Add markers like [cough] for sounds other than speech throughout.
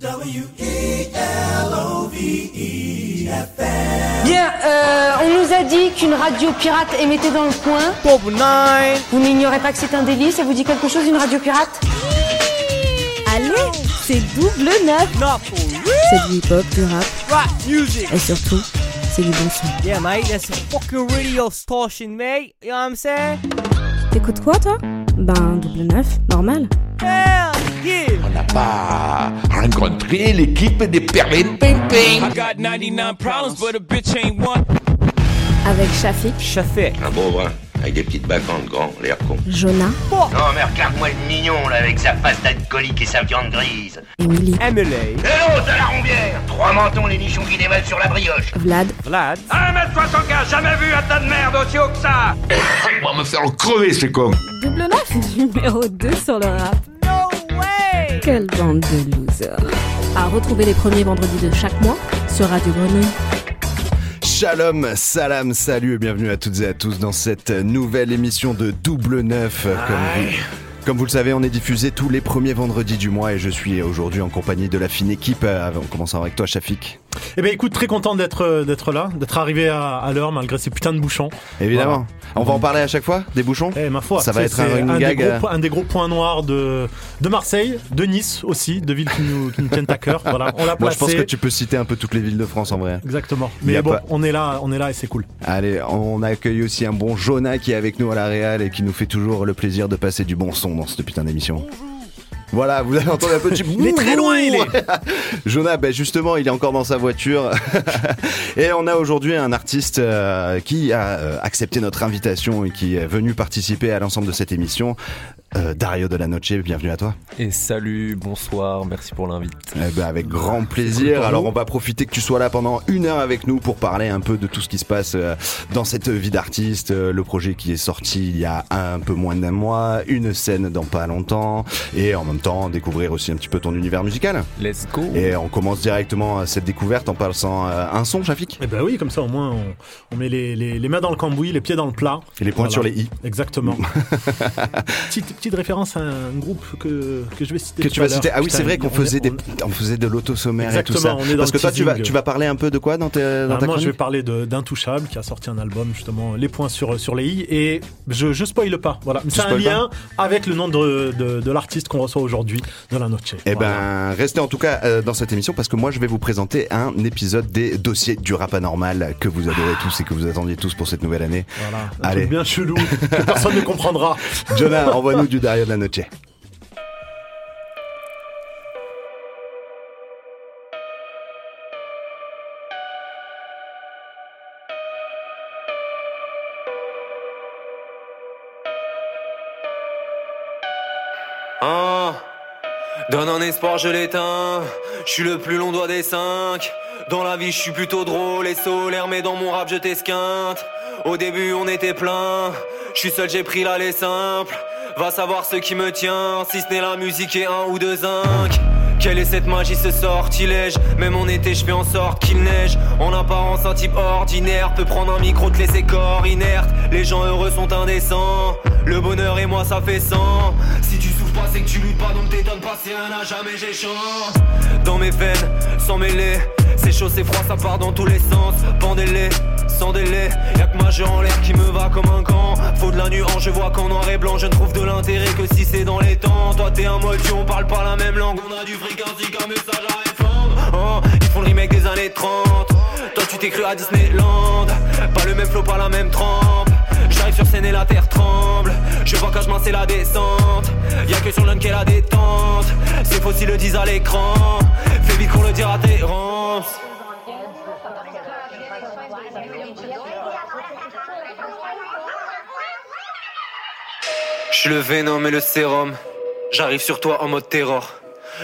Bien, euh, on nous a dit qu'une radio pirate émettait dans le coin. Vous n'ignorez pas que c'est un délit Ça vous dit quelque chose, une radio pirate? Allez, c'est double neuf. C'est du hip-hop, du rap et surtout, c'est du bon son. Yeah, mate, that's a fucking radio station, mate. You know what I'm saying? T'écoutes quoi, toi? Ben, double neuf, normal. Yeah! On n'a pas rencontré l'équipe des Perlin Pimping. I got 99 problems, but a bitch ain't one. Avec Shafik, Chafé. Un beau brun, avec des petites bacantes grand, l'air con. Jonah Non, mais regarde-moi le mignon, là, avec sa face d'alcoolique et sa viande grise. Emily, Emily. Et l'autre, à la rombière Trois mentons, les nichons qui dévalent sur la brioche. Vlad, Vlad. 1m75, jamais vu un tas de merde aussi haut que ça On va me faire crever, ce con. double neuf, numéro 2 sur le rap. Quelle bande de losers. À retrouver les premiers vendredis de chaque mois sur Radio Grenouille. Shalom, salam, salut et bienvenue à toutes et à tous dans cette nouvelle émission de Double Neuf. Comme vous, comme vous le savez, on est diffusé tous les premiers vendredis du mois et je suis aujourd'hui en compagnie de la fine équipe. Euh, En commençant avec toi, Shafik. Eh ben écoute, très content d'être euh, d'être là, d'être arrivé à, à l'heure malgré ces putains de bouchons. Évidemment. On va en parler à chaque fois Des bouchons Eh ma foi, Ça va être un running des gag, gros, euh. un des gros points noirs de de Marseille, de Nice aussi, de villes qui nous, qui nous tiennent à cœur. Voilà, on l'a [laughs] Moi, je pense que tu peux citer un peu toutes les villes de France en vrai. Exactement. Mais bon, pas- on est là, on est là et c'est cool. Allez, on accueille aussi un bon Jonah qui est avec nous à la Réal et qui nous fait toujours le plaisir de passer du bon son dans cette putain d'émission. Voilà, vous avez entendu un petit. [laughs] Il est très loin, il est. [laughs] Jonah, ben justement, il est encore dans sa voiture. [laughs] et on a aujourd'hui un artiste euh, qui a euh, accepté notre invitation et qui est venu participer à l'ensemble de cette émission. Euh, Dario de la Noche, bienvenue à toi. Et salut, bonsoir, merci pour l'invite. Eh ben, avec grand plaisir. Alors on va profiter que tu sois là pendant une heure avec nous pour parler un peu de tout ce qui se passe euh, dans cette vie d'artiste, euh, le projet qui est sorti il y a un peu moins d'un mois, une scène dans pas longtemps, et en même temps découvrir aussi un petit peu ton univers musical. Let's go. Et on commence directement cette découverte en passant un son, Shafik, Eh ben oui, comme ça au moins on, on met les, les, les mains dans le cambouis, les pieds dans le plat. et les points Voilà. sur les i. Exactement. [laughs] petite, petite référence à un groupe que, que je vais citer. Que tu vas citer. Ah oui, c'est vrai qu'on on faisait des, on- faisait de l'auto sommaire et tout ça. Exactement, on est dans Parce que toi, tu vas, tu vas parler un peu de quoi dans, tes, dans Ah, ta moi, je vais parler de- d'Intouchable qui a sorti un album justement, les points sur sur les i et je je spoile pas. Voilà, c'est un spoil pas lien avec le nom de de, de l'artiste qu'on reçoit aujourd'hui dans la noche. Eh Voilà. ben, restez en tout cas euh, dans cette émission parce que moi je vais vous présenter un épisode des dossiers du rap anormal que vous adorez tous et que vous attendiez tous pour cette nouvelle année. Voilà, un Allez. truc bien chelou que personne ne comprendra. [laughs] Jonah, envoie-nous du. Hein? Donne un espoir, je l'éteins. Je suis le plus long doigt des cinq. Dans la vie, je suis plutôt drôle et solaire, mais dans mon rap, je t'esquinte. Au début, on était plein. Je suis seul, j'ai pris l'allée simple. Va savoir ce qui me tient, si ce n'est la musique et un ou deux zinc. Quelle est cette magie, ce sortilège? Même en été, je fais en sorte qu'il neige. En apparence, un type ordinaire peut prendre un micro, te laisser corps inerte. Les gens heureux sont indécents. Le bonheur et moi, ça fait 100. Si tu souffres pas, c'est que tu luttes t'étonnes pas, c'est un à jamais, j'ai chance. Dans mes veines, sans mêler. C'est chaud, c'est froid, ça part dans tous les sens. Pendez-les, sans délai. Y'a que ma jeu en l'air qui me va comme un gant. Faut de la nuance, je vois qu'en noir et blanc, je ne trouve de l'intérêt que si c'est dans les temps. Toi, t'es un moldu, on parle pas la même langue. On a du fric ainsi qu'un message à répondre. Oh, ils font le remake des années 30. Toi, tu t'es cru à Disneyland. Pas le même flow, pas la même trempe. J'arrive sur scène et la terre tremble. Je vois quand je c'est la descente. Y'a que sur l'un qu'est la détente. C'est faux s'ils le disent à l'écran. Fais vite qu'on le dira à tes rances. Je suis le venom et le sérum. J'arrive sur toi en mode terror.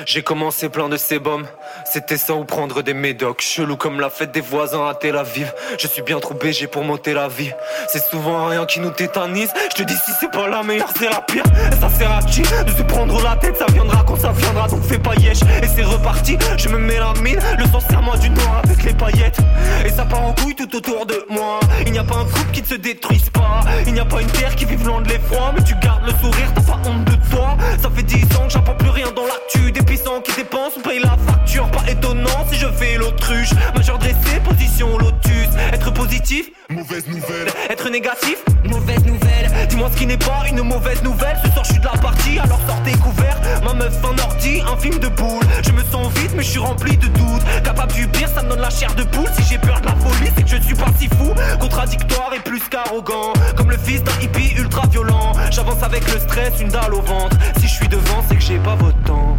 J'ai commencé plein de sébum. C'était ça ou prendre des médocs. Chelou comme la fête des voisins à Tel Aviv. Je suis bien trop BG pour monter la vie. C'est souvent rien qui nous tétanise. Je te dis si c'est pas la meilleure, c'est la pire. Et ça sert à qui de se prendre la tête? Ça viendra quand ça viendra, donc fais yesh. Et c'est reparti. Je me mets la mine. Le sang serre-moi du noir avec les paillettes. Et ça part en couille tout autour de moi. Il n'y a pas un couple qui ne se détruise pas. Il n'y a pas une terre qui vive loin de l'effroi. Mais tu gardes le sourire, t'as pas honte de toi. Ça fait 10 ans que j'apprends plus rien dans l'actu. Des puissants qui dépensent, on paye la facture. Pas étonnant si je fais l'autruche. Majeur dressé, position lotus. Être positif, mauvaise nouvelle. Être négatif, mauvaise nouvelle. Dis-moi ce qui n'est pas une mauvaise nouvelle. Ce soir je suis de la partie, alors sortez couvert. Ma meuf, un ordi, un film de boule. Je me sens vite, mais je suis rempli de doutes. Capable du pire, ça me donne la chair de poule. Si j'ai peur de la folie, c'est que je ne suis pas si fou. Contradictoire et plus qu'arrogant. Comme le fils d'un hippie ultra violent. J'avance avec le stress, une dalle au ventre. Si je suis devant, c'est que j'ai pas votre temps.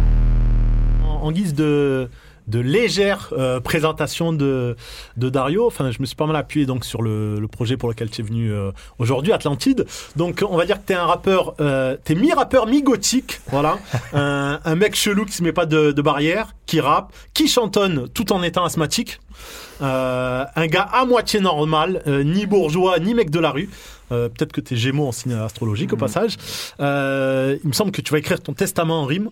En guise de de légère euh, présentation de, de Dario. Enfin, je me suis pas mal appuyé donc sur le, projet pour lequel tu es venu euh, aujourd'hui, Atlantide. Donc, on va dire que tu es un rappeur, euh, tu es mi-rappeur, mi-gothique. Voilà. [laughs] un, un, mec chelou qui se met pas de, de barrière, qui rappe, qui chantonne tout en étant asthmatique. un gars à moitié normal, ni bourgeois, ni mec de la rue. Peut-être que tu es gémeaux en signe astrologique au mmh. passage. il me semble que tu vas écrire ton testament en rime.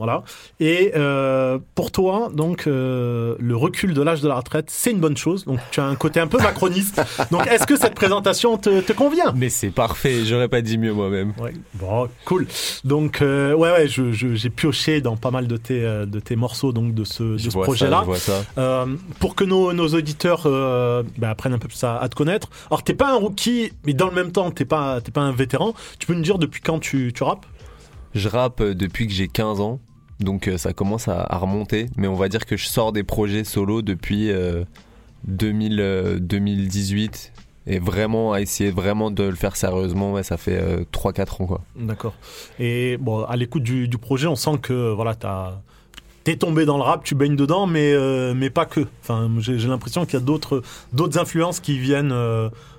Voilà. Et euh, pour toi, donc, euh, le recul de l'âge de la retraite, c'est une bonne chose. Donc, tu as un côté un peu macroniste. [laughs] donc, est-ce que cette présentation te, convient? Mais c'est parfait. J'aurais pas dit mieux moi-même. Ouais. Bon, cool. Donc, euh, ouais, ouais, j'ai pioché dans pas mal de tes, de tes morceaux donc de ce, de projet-là. pour que nos, nos auditeurs bah, apprennent un peu plus à, te connaître. Alors, t'es pas un rookie, mais dans le même temps, t'es pas, pas un vétéran. Tu peux nous dire depuis quand tu, tu rappes? Je rappe depuis que j'ai 15 ans. Donc euh, ça commence à, remonter, mais on va dire que je sors des projets solo depuis 2000, 2018 euh, et vraiment à essayer vraiment de le faire sérieusement, ça fait 3-4 euh, ans quoi. D'accord. Et bon, à l'écoute du, projet, on sent que voilà, t'es tombé dans le rap, tu baignes dedans, mais mais pas que. Enfin, j'ai l'impression qu'il y a d'autres d'autres influences qui viennent.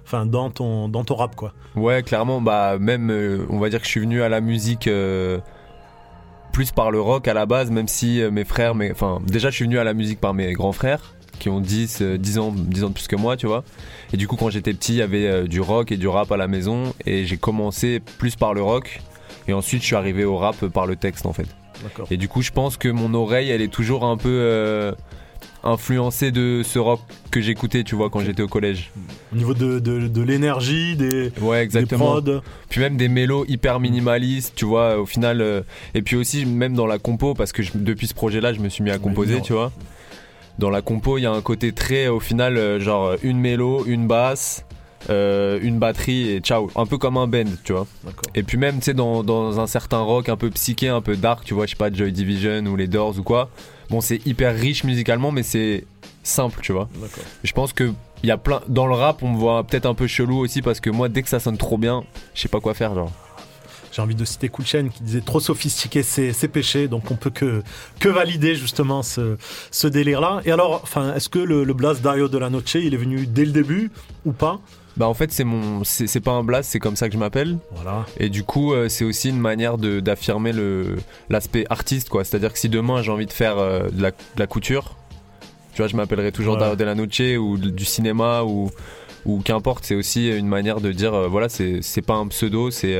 Enfin, dans ton dans ton rap quoi. Ouais, clairement, bah même on va dire que je suis venu à la musique plus par le rock à la base, même si euh, mes frères, mais enfin, déjà je suis venu à la musique par mes grands frères qui ont 10, 10 euh, ans, 10 ans de plus que moi, tu vois. Et du coup, quand j'étais petit, il y avait euh, du rock et du rap à la maison, et j'ai commencé plus par le rock, et ensuite je suis arrivé au rap par le texte en fait. Et du coup, je pense que mon oreille, elle est toujours un peu influencé de ce rock que j'écoutais, tu vois, quand j'étais au collège. Au niveau de, de, l'énergie, des, ouais, exactement. Puis même des mélos hyper minimalistes, tu vois, au final. Euh, et puis aussi, même dans la compo, parce que depuis ce projet-là, je me suis mis à composer, tu vois. Dans la compo, il y a un côté très, au final, euh, genre une mélo, une basse. Euh, une batterie et ciao, un peu comme un band, tu vois. Et puis même, tu sais, dans, dans, un certain rock un peu psyché, un peu dark, tu vois, je sais pas, Joy Division ou les Doors ou quoi, Bon, c'est hyper riche musicalement, mais c'est simple, tu vois. Je pense que il y a plein dans le rap, on me voit peut-être un peu chelou aussi parce que moi, dès que ça sonne trop bien, je sais pas quoi faire, genre. J'ai envie de citer Cool Chain qui disait trop sophistiqué c'est péché, donc on peut que, que valider justement ce, ce délire-là. Et alors, enfin, est-ce que le, le Blast Dario de la Noche, il est venu dès le début ou pas? Bah en fait c'est mon c'est pas un blast c'est comme ça que je m'appelle. Voilà. Et du coup euh, c'est aussi une manière d'affirmer le l'aspect artiste quoi. C'est à dire que si demain j'ai envie de faire euh, de, la, de, la, couture tu vois je m'appellerai toujours la Noche ou du cinéma ou ou qu'importe. C'est aussi une manière de dire euh, voilà c'est pas un pseudo c'est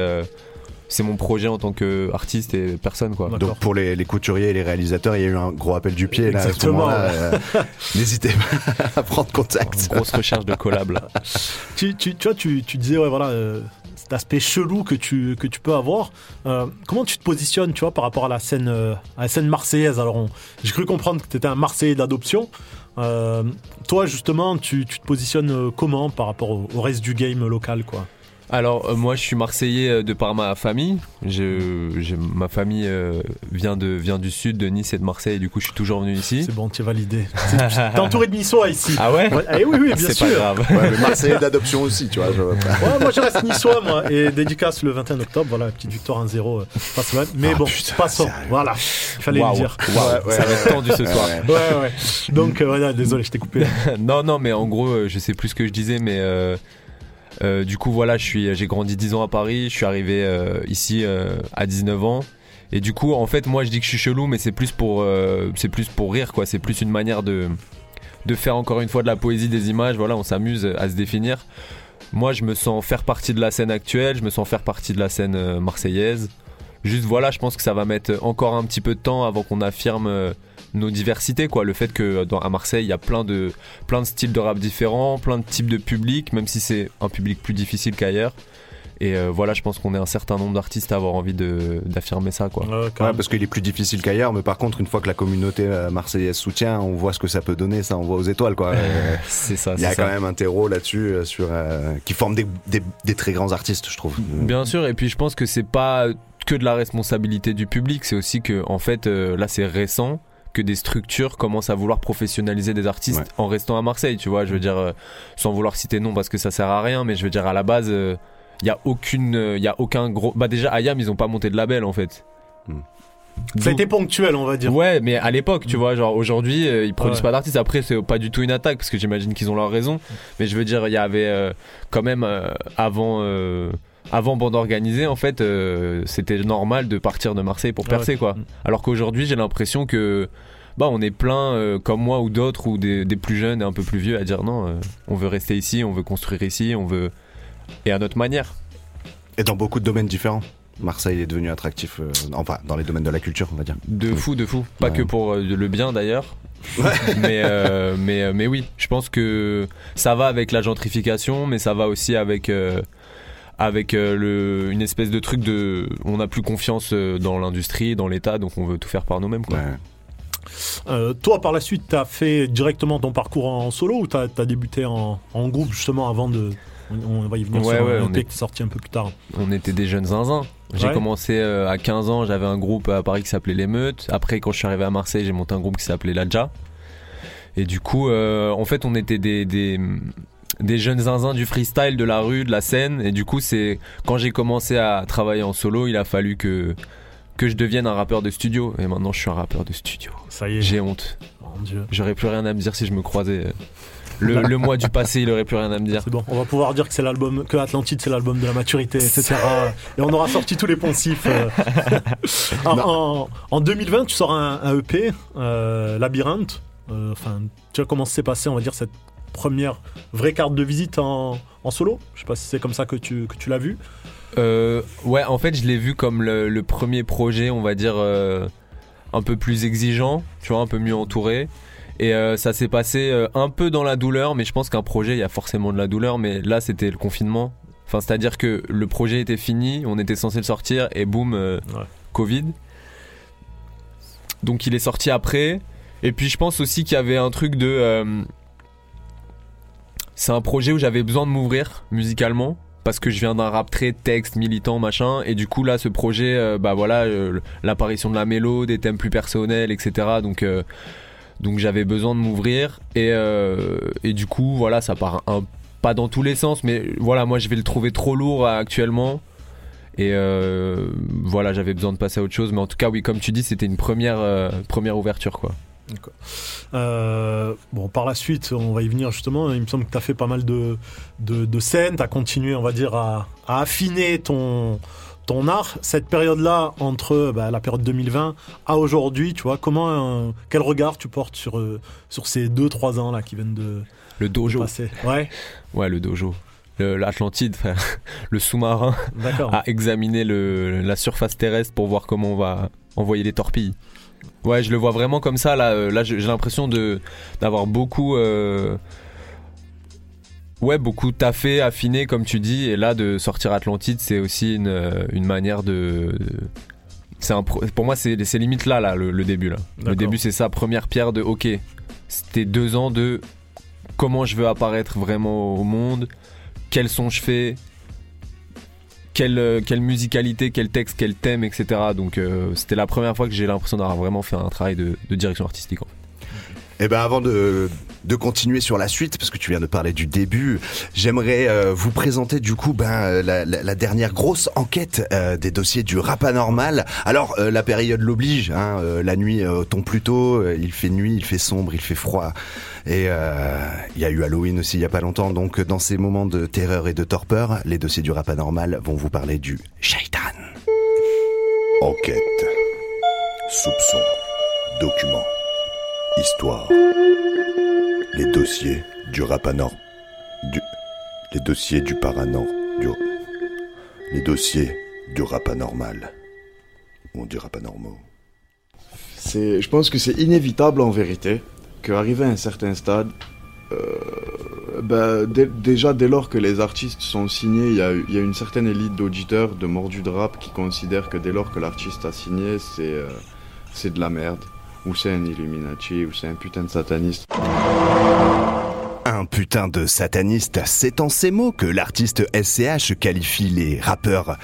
c'est mon projet en tant qu'artiste et personne quoi. Donc pour les, couturiers et les réalisateurs, il y a eu un gros appel du pied là. Exactement. Euh, [laughs] n'hésitez pas [laughs] à prendre contact. grosse recherche de collab [laughs] tu, tu, tu, vois, tu, tu disais ouais voilà. Euh, cet aspect chelou que tu, que tu peux avoir. Euh, comment tu te positionnes, tu vois, par rapport à la scène, à la scène marseillaise? Alors, j'ai cru comprendre que tu étais un Marseillais d'adoption. toi, justement, tu, tu, te positionnes comment par rapport au, au reste du game local, quoi? Alors euh, moi je suis marseillais euh, de par ma famille. Je, ma famille euh, vient, de, vient du sud, de Nice et de Marseille. du coup je suis toujours venu ici. C'est bon, tu es validé. T'es [laughs] entouré de Niçois ici. Ah ouais, eh Oui, oui, bien sûr. C'est pas grave. le Marseillais d'adoption aussi, tu vois. moi je reste Niçois moi. Et dédicace le 21 octobre. Voilà, petite victoire 1-0 face Mais ah, bon, passons. Voilà, il fallait le dire. Ça va être tendu ce soir. Ouais, ouais. Donc voilà, désolé, je t'ai coupé. [laughs] non, non, mais en gros, je sais plus ce que je disais, mais euh, du coup, voilà, j'ai grandi 10 ans à Paris, je suis arrivé euh, ici euh, à 19 ans. Et du coup, en fait, moi, je dis que je suis chelou, mais c'est plus pour, plus pour rire, quoi. C'est plus une manière de, de faire encore une fois de la poésie des images. Voilà, on s'amuse à se définir. Moi, je me sens faire partie de la scène actuelle, je me sens faire partie de la scène marseillaise. Juste, voilà, je pense que ça va mettre encore un petit peu de temps avant qu'on affirme nos diversités quoi le fait que dans, à Marseille il y a plein de plein de styles de rap différents plein de types de publics même si c'est un public plus difficile qu'ailleurs Et euh, voilà, je pense qu'on est un certain nombre d'artistes à avoir envie d'affirmer ça. Quoi. Ouais, parce qu'il est plus difficile qu'ailleurs, mais par contre, une fois que la communauté euh, marseillaise soutient, on voit ce que ça peut donner, ça envoie aux étoiles. quoi. [laughs] c'est ça. Il y a quand même un terreau là-dessus sur, qui forme des, des, très grands artistes, je trouve. Bien sûr, et puis je pense que c'est pas que de la responsabilité du public, c'est aussi que, en fait, là c'est récent que des structures commencent à vouloir professionnaliser des artistes en restant à Marseille, tu vois. Je veux dire, euh, sans vouloir citer non parce que ça sert à rien, mais je veux dire, à la base, il euh, y a aucune, il euh, y a aucun gros. Bah, déjà, Ayam, ils ont pas monté de label en fait. Hmm. Été ponctuel, on va dire. Ouais, mais à l'époque, tu hmm. vois, genre aujourd'hui, ils produisent pas d'artistes. Après, c'est pas du tout une attaque parce que j'imagine qu'ils ont leur raison. Mais je veux dire, il y avait quand même avant avant bande organisée, en fait, euh, c'était normal de partir de Marseille pour ah percer, quoi. Mm. Alors qu'aujourd'hui, j'ai l'impression que bah, on est plein, euh, comme moi ou d'autres, ou des, plus jeunes et un peu plus vieux, à dire non, euh, on veut rester ici, on veut construire ici, on veut. et à notre manière. Et dans beaucoup de domaines différents. Marseille est devenu attractif, enfin, dans les domaines de la culture, on va dire. De fou, de fou. Pas que pour le bien d'ailleurs. [laughs] mais, mais, mais oui, je pense que ça va avec la gentrification, mais ça va aussi avec avec euh, le, une espèce de truc de. On n'a plus confiance euh, dans l'industrie, dans l'État, donc on veut tout faire par nous-mêmes. Quoi. Euh, toi, par la suite, tu as fait directement ton parcours en solo ou tu as, débuté en, en, groupe justement avant de. On, va y venir sur ouais, on est sorti un peu plus tard. On était des jeunes zinzins. J'ai commencé à 15 ans, j'avais un groupe à Paris qui s'appelait Les Meutes. Après, quand je suis arrivé à Marseille, j'ai monté un groupe qui s'appelait Ladja. Et du coup, en fait, on était des, des, des jeunes zinzins du freestyle, de la rue, de la scène. Et du coup, c'est quand j'ai commencé à travailler en solo, il a fallu que que je devienne un rappeur de studio. Et maintenant, je suis un rappeur de studio. Ça y est. J'ai honte. Mon Dieu. J'aurais plus rien à me dire si je me croisais. Euh, le, mois du passé, il aurait plus rien à me dire. C'est bon, on va pouvoir dire que c'est l'album, que Atlantide c'est l'album de la maturité, etc. Et on aura sorti tous les poncifs. Euh. [laughs] en, 2020, tu sors un, EP, euh, Labyrinthe. Enfin, tu vois comment s'est passé, on va dire, cette première vraie carte de visite en, solo. Je sais pas si c'est comme ça que tu, que tu l'as vu. Euh, ouais, en fait, je l'ai vu comme le, premier projet, on va dire, euh, un peu plus exigeant, tu vois, un peu mieux entouré. Et euh, ça s'est passé un peu dans la douleur, mais je pense qu'un projet, il y a forcément de la douleur, mais là, c'était le confinement. Enfin, c'est-à-dire que le projet était fini, on était censé le sortir, et boum, Covid. Donc il est sorti après. Et puis je pense aussi qu'il y avait un truc de c'est un projet où j'avais besoin de m'ouvrir musicalement parce que je viens d'un rap très texte, militant, machin. Et du coup, là, ce projet, euh, bah voilà, euh, l'apparition de la mélo, des thèmes plus personnels, etc. Donc, euh, donc j'avais besoin de m'ouvrir. Et, du coup, voilà, ça part pas dans tous les sens, mais voilà, moi, je vais le trouver trop lourd actuellement. Et voilà, j'avais besoin de passer à autre chose. Mais en tout cas, oui, comme tu dis, c'était une première, première ouverture, quoi. Euh, bon, par la suite, on va y venir justement. Il me semble que tu as fait pas mal de, de, scènes, tu as continué, on va dire, à, affiner ton, ton art. Cette période-là, entre bah, la période 2020 à aujourd'hui, tu vois, comment, quel regard tu portes sur, euh, sur ces 2-3 ans là qui viennent de, le dojo. passer? Ouais. Ouais, le dojo. L'Atlantide, le sous-marin, à examiner le, la surface terrestre pour voir comment on va envoyer les torpilles. Ouais, je le vois vraiment comme ça. Là, euh, là j'ai l'impression d'avoir beaucoup. Euh, ouais, beaucoup taffé, affiné, comme tu dis. Et là, de sortir Atlantide, c'est aussi une, euh, une, manière de. C'est un pour moi, c'est limite là, là, le, début. Là. Le début, c'est ça, première pierre de OK. C'était deux ans de comment je veux apparaître vraiment au monde, quels sons je fais, quelle, euh, quelle musicalité, quel texte, quel thème, etc. Donc euh, c'était la première fois que j'ai l'impression d'avoir vraiment fait un travail de, direction artistique. En Et eh ben avant de, de, continuer sur la suite, parce que tu viens de parler du début, j'aimerais euh, vous présenter du coup ben, la, la, dernière grosse enquête des dossiers du rap anormal. Alors la période l'oblige, hein, la nuit tombe plus tôt, il fait nuit, il fait sombre, il fait froid. Et euh, il y a eu Halloween aussi il y a pas longtemps. Donc dans ces moments de terreur et de torpeur, les dossiers du rap anormal vont vous parler du shaitan. Enquête, soupçon, document, histoire. Les dossiers du rap anormal. Du... Les dossiers du paranor... Du... Les dossiers du rap anormal. Ou du rap anormal. C'est, je pense que c'est inévitable en vérité qu'arrivé à un certain stade, euh, bah, déjà, dès lors que les artistes sont signés, il y a, une certaine élite d'auditeurs de mordus de rap qui considèrent que dès lors que l'artiste a signé, c'est euh, c'est de la merde, ou c'est un Illuminati, ou c'est un putain de sataniste. Un putain de sataniste, c'est en ces mots que l'artiste SCH qualifie les rappeurs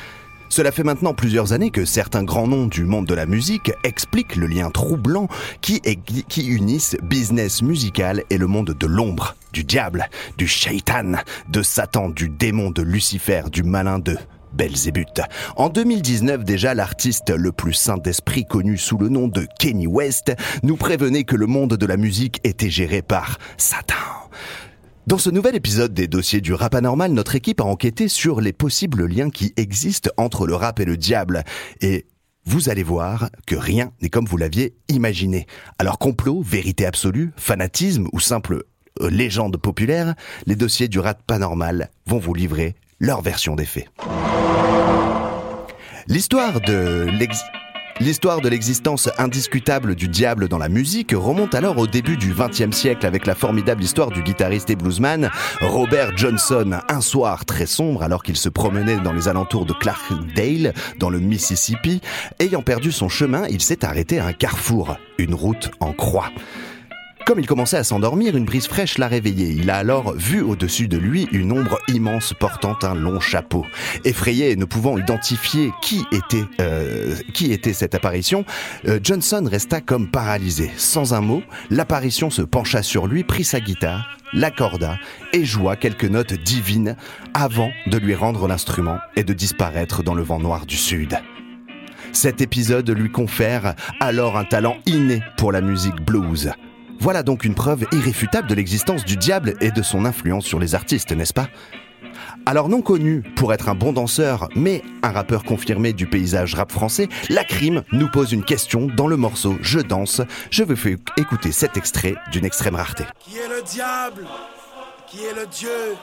cela fait maintenant plusieurs années que certains grands noms du monde de la musique expliquent le lien troublant qui, qui unissent business musical et le monde de l'ombre, du diable, du shaitan, de Satan, du démon, de Lucifer, du malin de Belzébuth. En 2019 déjà, l'artiste le plus saint d'esprit connu sous le nom de Kenny West nous prévenait que le monde de la musique était géré par Satan. Dans ce nouvel épisode des dossiers du rap anormal, notre équipe a enquêté sur les possibles liens qui existent entre le rap et le diable. Et vous allez voir que rien n'est comme vous l'aviez imaginé. Alors complot, vérité absolue, fanatisme ou simple euh, légende populaire, les dossiers du rap anormal vont vous livrer leur version des faits. L'histoire de. L'histoire de l'existence indiscutable du diable dans la musique remonte alors au début du XXe siècle avec la formidable histoire du guitariste et bluesman Robert Johnson. Un soir très sombre, alors qu'il se promenait dans les alentours de Clarkdale, dans le Mississippi, ayant perdu son chemin, il s'est arrêté à un carrefour, une route en croix. Comme il commençait à s'endormir, une brise fraîche l'a réveillé. Il a alors vu au-dessus de lui une ombre immense portant un long chapeau. Effrayé et ne pouvant identifier qui était, euh, qui était cette apparition, euh, Johnson resta comme paralysé. Sans un mot, l'apparition se pencha sur lui, prit sa guitare, l'accorda et joua quelques notes divines avant de lui rendre l'instrument et de disparaître dans le vent noir du sud. Cet épisode lui confère alors un talent inné pour la musique blues. Voilà donc une preuve irréfutable de l'existence du diable et de son influence sur les artistes, n'est-ce pas? Alors non connu pour être un bon danseur, mais un rappeur confirmé du paysage rap français, La Crime nous pose une question dans le morceau Je danse. Je veux faire écouter cet extrait d'une extrême rareté. Qui est le diable? Qui est le Dieu?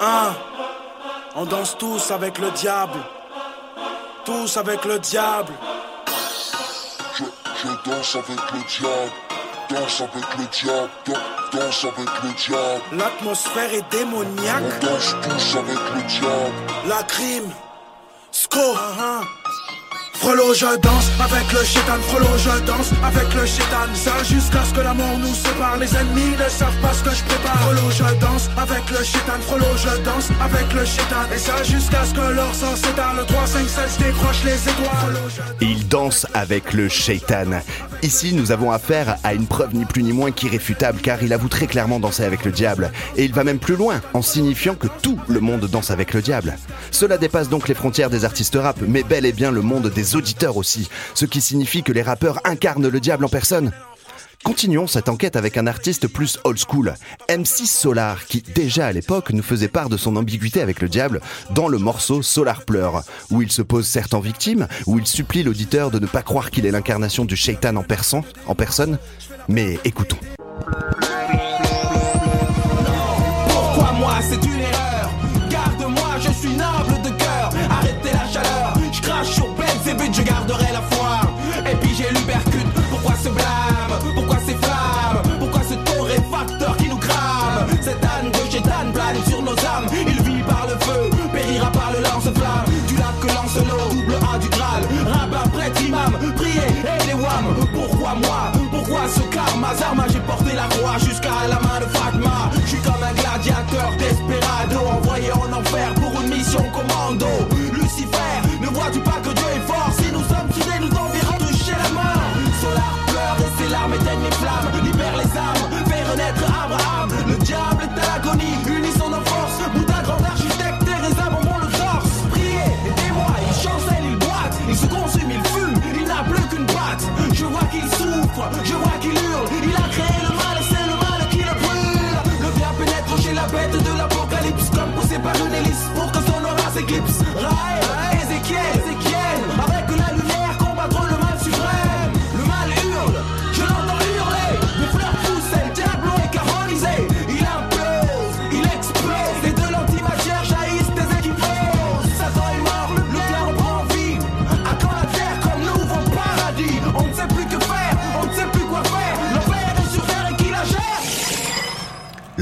Un, on danse tous avec le diable. Tous avec le diable. Je danse avec le diable, danse avec le diable, danse avec le diable. L'atmosphère est démoniaque. On danse tous avec le diable. La crime, sco. Uh-huh. Frollo, je danse avec le chétan, frollo, je danse avec le chétan. Ça jusqu'à ce que la mort nous sépare. Les ennemis ne savent pas ce que je prépare. Frollo, je danse avec le chétan, frollo, je danse avec le chétan. Et ça jusqu'à ce que leur sang s'éteint. Le 3, 5, 7, décroche les étoiles. Il danse avec le chétan. Ici, nous avons affaire à une preuve ni plus ni moins qu'irréfutable car il avoue très clairement danser avec le diable. Et il va même plus loin en signifiant que tout le monde danse avec le diable. Cela dépasse donc les frontières des artistes rap, mais bel et bien le monde des auditeurs aussi, ce qui signifie que les rappeurs incarnent le diable en personne. Continuons cette enquête avec un artiste plus old school, M6 Solar, qui déjà à l'époque nous faisait part de son ambiguïté avec le diable dans le morceau Solar Pleure, où il se pose certes en victime, où il supplie l'auditeur de ne pas croire qu'il est l'incarnation du shaitan en, en personne. Mais écoutons.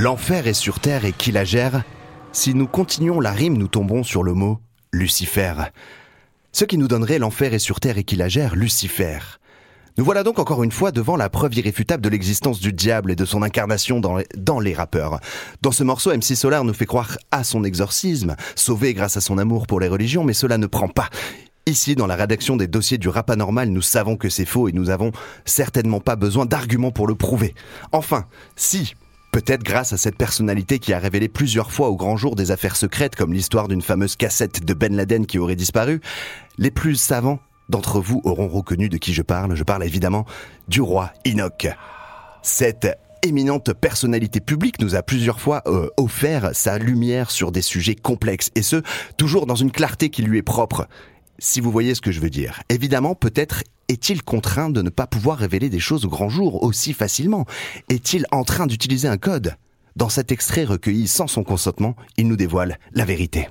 L'enfer est sur terre et qui la gère Si nous continuons la rime, nous tombons sur le mot Lucifer. Ce qui nous donnerait l'enfer est sur terre et qui la gère, Lucifer. Nous voilà donc encore une fois devant la preuve irréfutable de l'existence du diable et de son incarnation dans les, dans les rappeurs. Dans ce morceau, MC Solar nous fait croire à son exorcisme, sauvé grâce à son amour pour les religions, mais cela ne prend pas. Ici, dans la rédaction des dossiers du rap anormal, nous savons que c'est faux et nous avons certainement pas besoin d'arguments pour le prouver. Enfin, si, Peut-être grâce à cette personnalité qui a révélé plusieurs fois au grand jour des affaires secrètes comme l'histoire d'une fameuse cassette de Ben Laden qui aurait disparu, les plus savants d'entre vous auront reconnu de qui je parle. Je parle évidemment du roi Enoch. Cette éminente personnalité publique nous a plusieurs fois euh, offert sa lumière sur des sujets complexes, et ce, toujours dans une clarté qui lui est propre. Si vous voyez ce que je veux dire. Évidemment, peut-être est-il contraint de ne pas pouvoir révéler des choses au grand jour aussi facilement Est-il en train d'utiliser un code Dans cet extrait recueilli sans son consentement, il nous dévoile la vérité.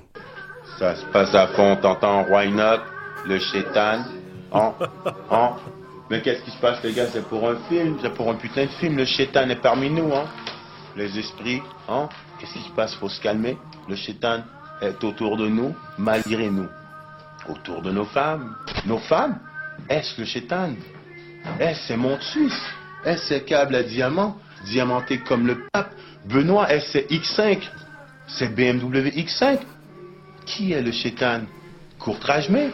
Ça se passe à fond, t'entends Roi Enoch le chétan. Hein Hein Mais qu'est-ce qui se passe, les gars? C'est pour un film, c'est pour un putain de film. Le chétan est parmi nous, hein Les esprits, hein Qu'est-ce qui se passe? Faut se calmer. Le chétan est autour de nous, malgré nous. Autour de nos femmes. Nos femmes? Est-ce le chétan Est-ce c'est Mont Suisse? Est-ce câble à diamant? Diamanté comme le pape? Benoît, est-ce c'est X5 C'est BMW X5 Qui est le chétan? Courtrage-mais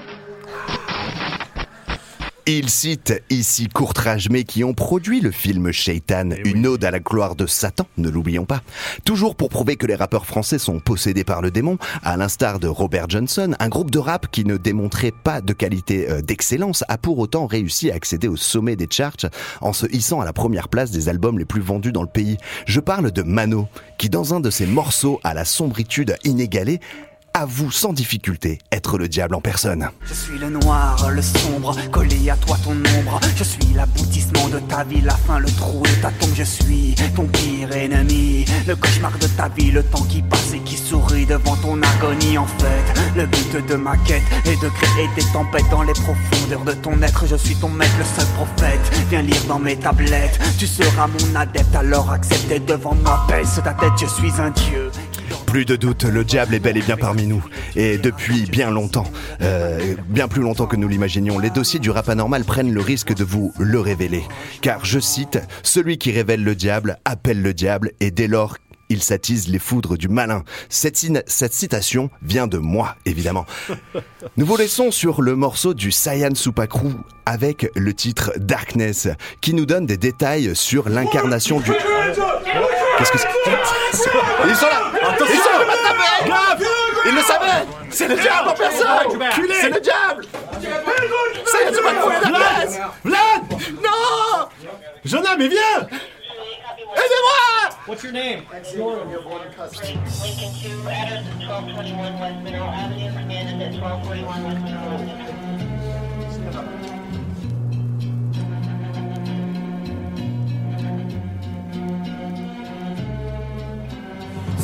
il cite ici Courtrage-mais qui ont produit le film Shaitan, Eh une ode à la gloire de Satan, ne l'oublions pas. Toujours pour prouver que les rappeurs français sont possédés par le démon, à l'instar de Robert Johnson, un groupe de rap qui ne démontrait pas de qualité euh, d'excellence a pour autant réussi à accéder au sommet des charts en se hissant à la première place des albums les plus vendus dans le pays. Je parle de Mano, qui dans un de ses morceaux à la sombritude inégalée, avoue sans difficulté être le diable en personne. Je suis le noir, le sombre, collé à toi ton ombre. Je suis l'aboutissement de ta vie, la fin, le trou de ta tombe. Je suis ton pire ennemi, le cauchemar de ta vie, le temps qui passe et qui sourit devant ton agonie. En fait, le but de ma quête est de créer des tempêtes dans les profondeurs de ton être. Je suis ton maître, le seul prophète. Viens lire dans mes tablettes, tu seras mon adepte, alors acceptez devant moi. Baisse ta tête, je suis un dieu. Plus de doute, le diable est bel et bien parmi nous. Et depuis bien longtemps, euh, bien plus longtemps que nous l'imaginions, les dossiers du rap anormal prennent le risque de vous le révéler. Car, je cite, celui qui révèle le diable appelle le diable et dès lors il s'attise les foudres du malin. Cette, citation vient de moi, évidemment. Nous vous laissons sur le morceau du Saiyan Supakru avec le titre Darkness, qui nous donne des détails sur l'incarnation du... Qu'est-ce que c'est Ils sont là. Ils sont là. Ils le savaient. C'est le diable. En personne. C'est le diable. Saiyan Supakru est Darkness Vlad. Non. Jonah, mais viens Aidez-moi. What's your name?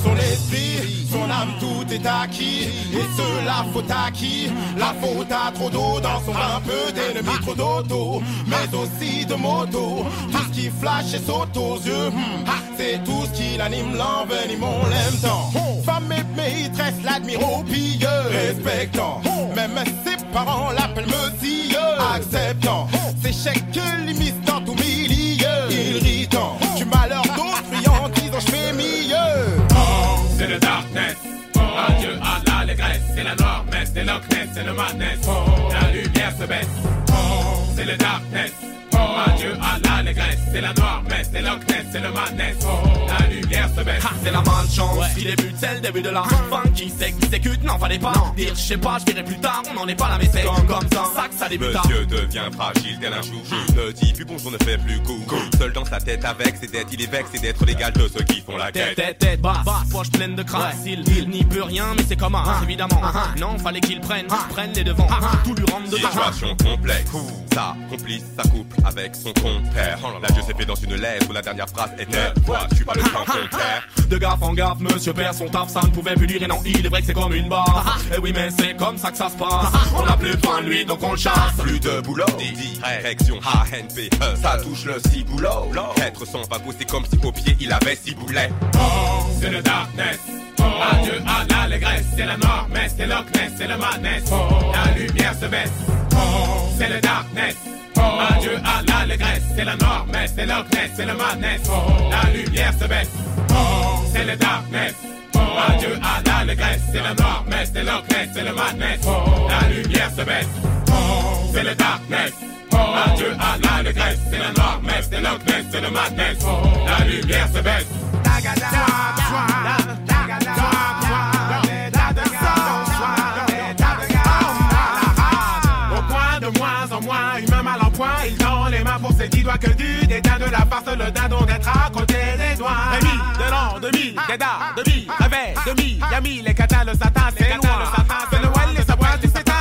Son esprit, son âme, tout est acquis. Et cela faut à qui? La faute à trop d'eau dans son vin, peu d'ennemis, trop d'auto. Mais aussi de moto. Tout ce qui flash et saute aux yeux. hmm, C'est tout ce qui l'anime, l'envenime, on l'aime tant. Femme et maîtresse l'admire au pilleux. Respectant. Même ses parents l'appellent monsieur. Acceptant. Ses chèques limites dans tout. Irritant. Du malheur d'autrui en disant je fais mieux. Le darkness. Oh, adieu à l'allégresse. C'est la noire messe, c'est l'ocness, c'est le madness. Oh, la lumière se baisse. Oh, c'est le darkness. Oh, adieu à l'allégresse. C'est la noire messe, c'est l'ocness, c'est le madness. Ha, c'est la malchance, puis début, c'est le début de la fin qui s'exécute, n'en fallait pas dire, je sais pas, je verrai plus tard, on n'en est pas là, mais c'est comme, comme ça, ça que ça débute. Monsieur devient fragile tel un chouchou Ne dit plus bonjour, ne fait plus coup Seul dans sa tête avec ses dettes Il est vexé d'être l'égal de ceux qui font la Tête, quête. tête, tête, basse, poche pleine de crasse, il, il n'y peut rien, mais c'est comme un, évidemment. Non, fallait qu'il prenne, prenne les devants, tout lui rentre dedans. Situation complexe. Sa complice s'accouple avec son compère. La Dieu s'est fait dans une lettre où la dernière phrase était Vois-tu pas le temps se taire De gaffe en gaffe, monsieur perd son taf, ça ne pouvait plus et non, il est vrai que c'est comme une barre. Et oui, mais c'est comme ça que ça se passe. On a plus besoin de lui, donc on le chasse. Plus de boulot, direction ANP, ça touche le ciboulot. Être sans fagot, c'est comme si au pied il avait six boulets. Oh, c'est le darkness. Oh, adieu à l'allégresse, c'est la noire messe, c'est Loch Ness, c'est le madness. Oh, la lumière se baisse. Oh, c'est le darkness. Adieu à l'allégresse, c'est la noire messe, c'est Loch Ness, c'est le madness. La lumière se baisse. Oh, c'est le darkness. Oh, adieu à l'allégresse, c'est la noire messe, c'est Loch Ness, c'est le madness. Oh, la lumière se baisse. Oh, c'est le darkness. Oh, adieu à l'allégresse, c'est la noire messe, c'est Loch Ness, c'est le madness. La lumière se baisse. Point, il tend les mains pour ses dix doigts que du dédain de la farce, le dindon d'être à côté des doigts. Demi, de l'an, demi, Déda, demi, réveil, demi, Yami, les katas, le satin, c'est loin. C'est Noël et sa boîte du sétin.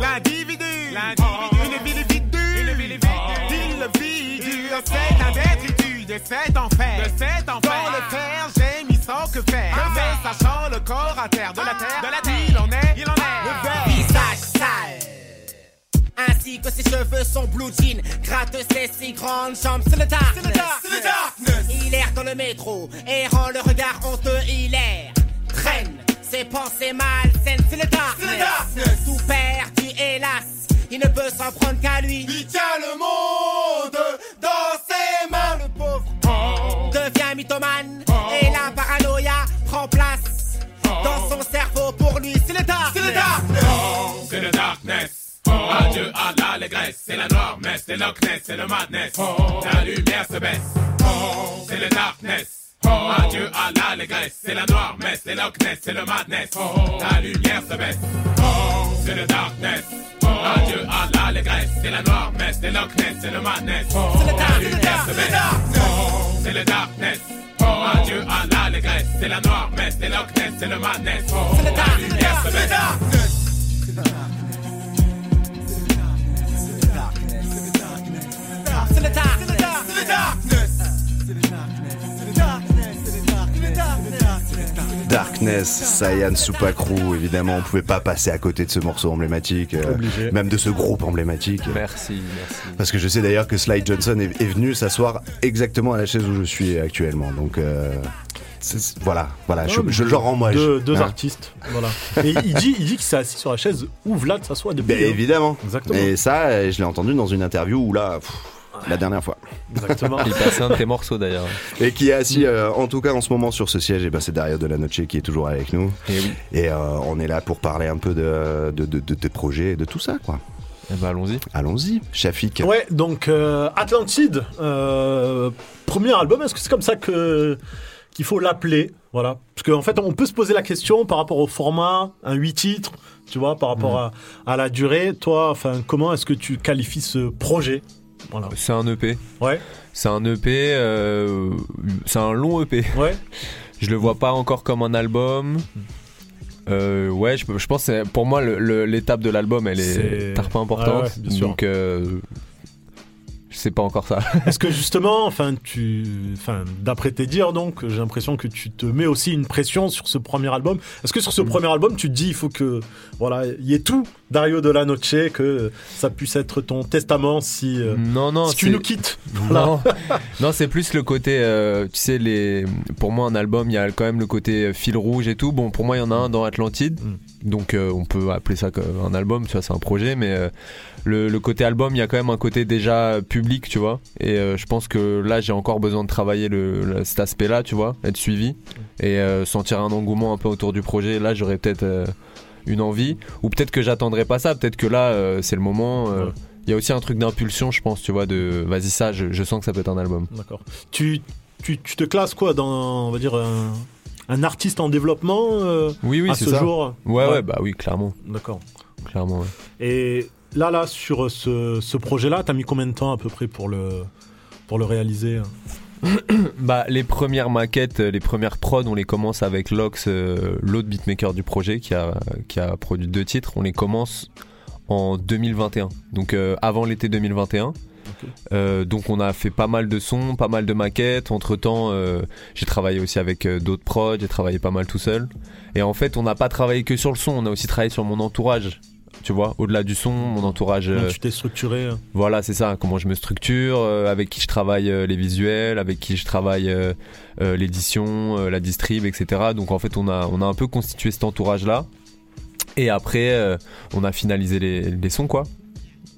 L'individu, une ville vide, une ville vide, il le vide, c'est un détritus de cet enfer, de cet enfer. Dans le fer, j'ai mis sans que faire, mais sachant le corps à terre, de la terre, de la terre, ses cheveux sont blue jean, gratte ses si grandes jambes, c'est le darkness. C'est le dark- c'est le darkness. Il erre dans le métro, errant le regard honteux, il erre. Traîne ses pensées malsaines, c'est le darkness. C'est le darkness. Tout perdu, hélas, il ne peut s'en prendre qu'à lui. Il tient le monde dans ses mains, le pauvre. devient mythomane et la paranoïa prend place dans son cerveau pour lui c'est le darkness C'est le darkness. Oh, c'est le darkness. Oh, adieu à l'allégresse, c'est la noire messe, c'est Loch Ness, c'est le madness. Oh, la lumière se baisse. Oh, c'est le darkness. Oh, adieu à l'allégresse, c'est la noire messe, c'est Loch Ness, c'est le madness. Oh, la lumière se baisse. Oh, c'est le darkness. Oh, adieu à l'allégresse, c'est la noire messe, c'est Loch Ness, c'est le madness. Oh, la lumière se baisse. Oh, c'est le darkness. Oh, adieu à l'allégresse, c'est la noire messe, c'est Loch Ness, c'est le madness. Oh, la lumière se baisse. C'est le darkness Darkness, Cyan Supakru, évidemment, on pouvait pas passer à côté de ce morceau emblématique, euh, même de ce groupe emblématique. Merci, merci. Parce que je sais d'ailleurs que Sly Johnson est, est venu s'asseoir exactement à la chaise où je suis actuellement. Donc euh, voilà, voilà, je, je le rends hommage. Deux, deux Hein. artistes, voilà. Et il dit, il dit qu'il s'est assis sur la chaise où Vlad s'assoit depuis. Ben, hein. évidemment. Exactement. Et ça, je l'ai entendu dans une interview où là, pff, la dernière fois. Exactement. Il passait un de tes morceaux d'ailleurs. Et qui est assis, euh, en tout cas en ce moment sur ce siège, et ben c'est Dario de la Noche qui est toujours avec nous. Et oui. Et euh, on est là pour parler un peu de, de, de, de tes projets et de tout ça, quoi. Eh ben, allons-y. Allons-y, Shafik. Ouais, donc euh, Atlantide, euh, premier album, est-ce que c'est comme ça que qu'il faut l'appeler? Voilà. Parce qu'en fait, on peut se poser la question par rapport au format, un 8 titres, tu vois, par rapport à, à la durée. Toi, enfin, comment est-ce que tu qualifies ce projet? Voilà. C'est un EP. Ouais. C'est un EP, euh, c'est un long EP. Ouais. Je le vois pas encore comme un album. Euh, ouais, je, je pense que c'est- pour moi l'étape de l'album elle est, C'est- tarpin importante. Ouais, ouais, bien sûr. donc euh, sais pas encore ça. [laughs] Est-ce que justement, enfin, tu, enfin, d'après tes dires, donc, j'ai l'impression que tu te mets aussi une pression sur ce premier album. Est-ce que sur Mm. ce premier album, tu te dis, il faut que, voilà, il y ait tout, Dario de la Noche, que ça puisse être ton testament si, euh, non, non, si tu nous quittes. Voilà. Non, [laughs] non c'est plus le côté, euh, tu sais, les, pour moi un album, il y a quand même le côté fil rouge et tout. Bon, pour moi, il y en a un dans Atlantide, Mm. donc euh, on peut appeler ça un album, tu vois, c'est un projet, mais le, le côté album, il y a quand même un côté déjà public, tu vois. Et je pense que là, j'ai encore besoin de travailler le, le- cet aspect-là, tu vois, être suivi et euh, sentir un engouement un peu autour du projet. Là, j'aurais peut-être une envie, ou peut-être que j'attendrai pas ça, peut-être que là, euh, c'est le moment. euh, Il y a aussi un truc d'impulsion, je pense, tu vois, de vas-y, ça, je, je sens que ça peut être un album. D'accord. Tu, tu, tu te classes quoi dans, on va dire, un, un artiste en développement euh, Oui, oui, à c'est ce ça. jour Ouais, ouais, bah oui, clairement. D'accord. Clairement, ouais. Et là, là, sur ce, ce projet-là, t'as mis combien de temps à peu près pour le, pour le réaliser? [coughs] bah, les premières maquettes, euh, les premières prods, on les commence avec Lox, euh, l'autre beatmaker du projet qui a, qui a produit deux titres. On les commence en 2021, donc euh, avant l'été 2021. Euh, donc on a fait pas mal de sons, pas mal de maquettes. Entre temps, j'ai travaillé aussi avec d'autres prods, j'ai travaillé pas mal tout seul. Et en fait, on n'a pas travaillé que sur le son, on a aussi travaillé sur mon entourage tu vois, au-delà du son, mon entourage. Comment tu t'es structuré hein Voilà, c'est ça, comment je me structure, avec qui je travaille les visuels, avec qui je travaille l'édition, la distrib, etc. Donc en fait, on a, on a un peu constitué cet entourage-là. Et après, on a finalisé les, les sons, quoi.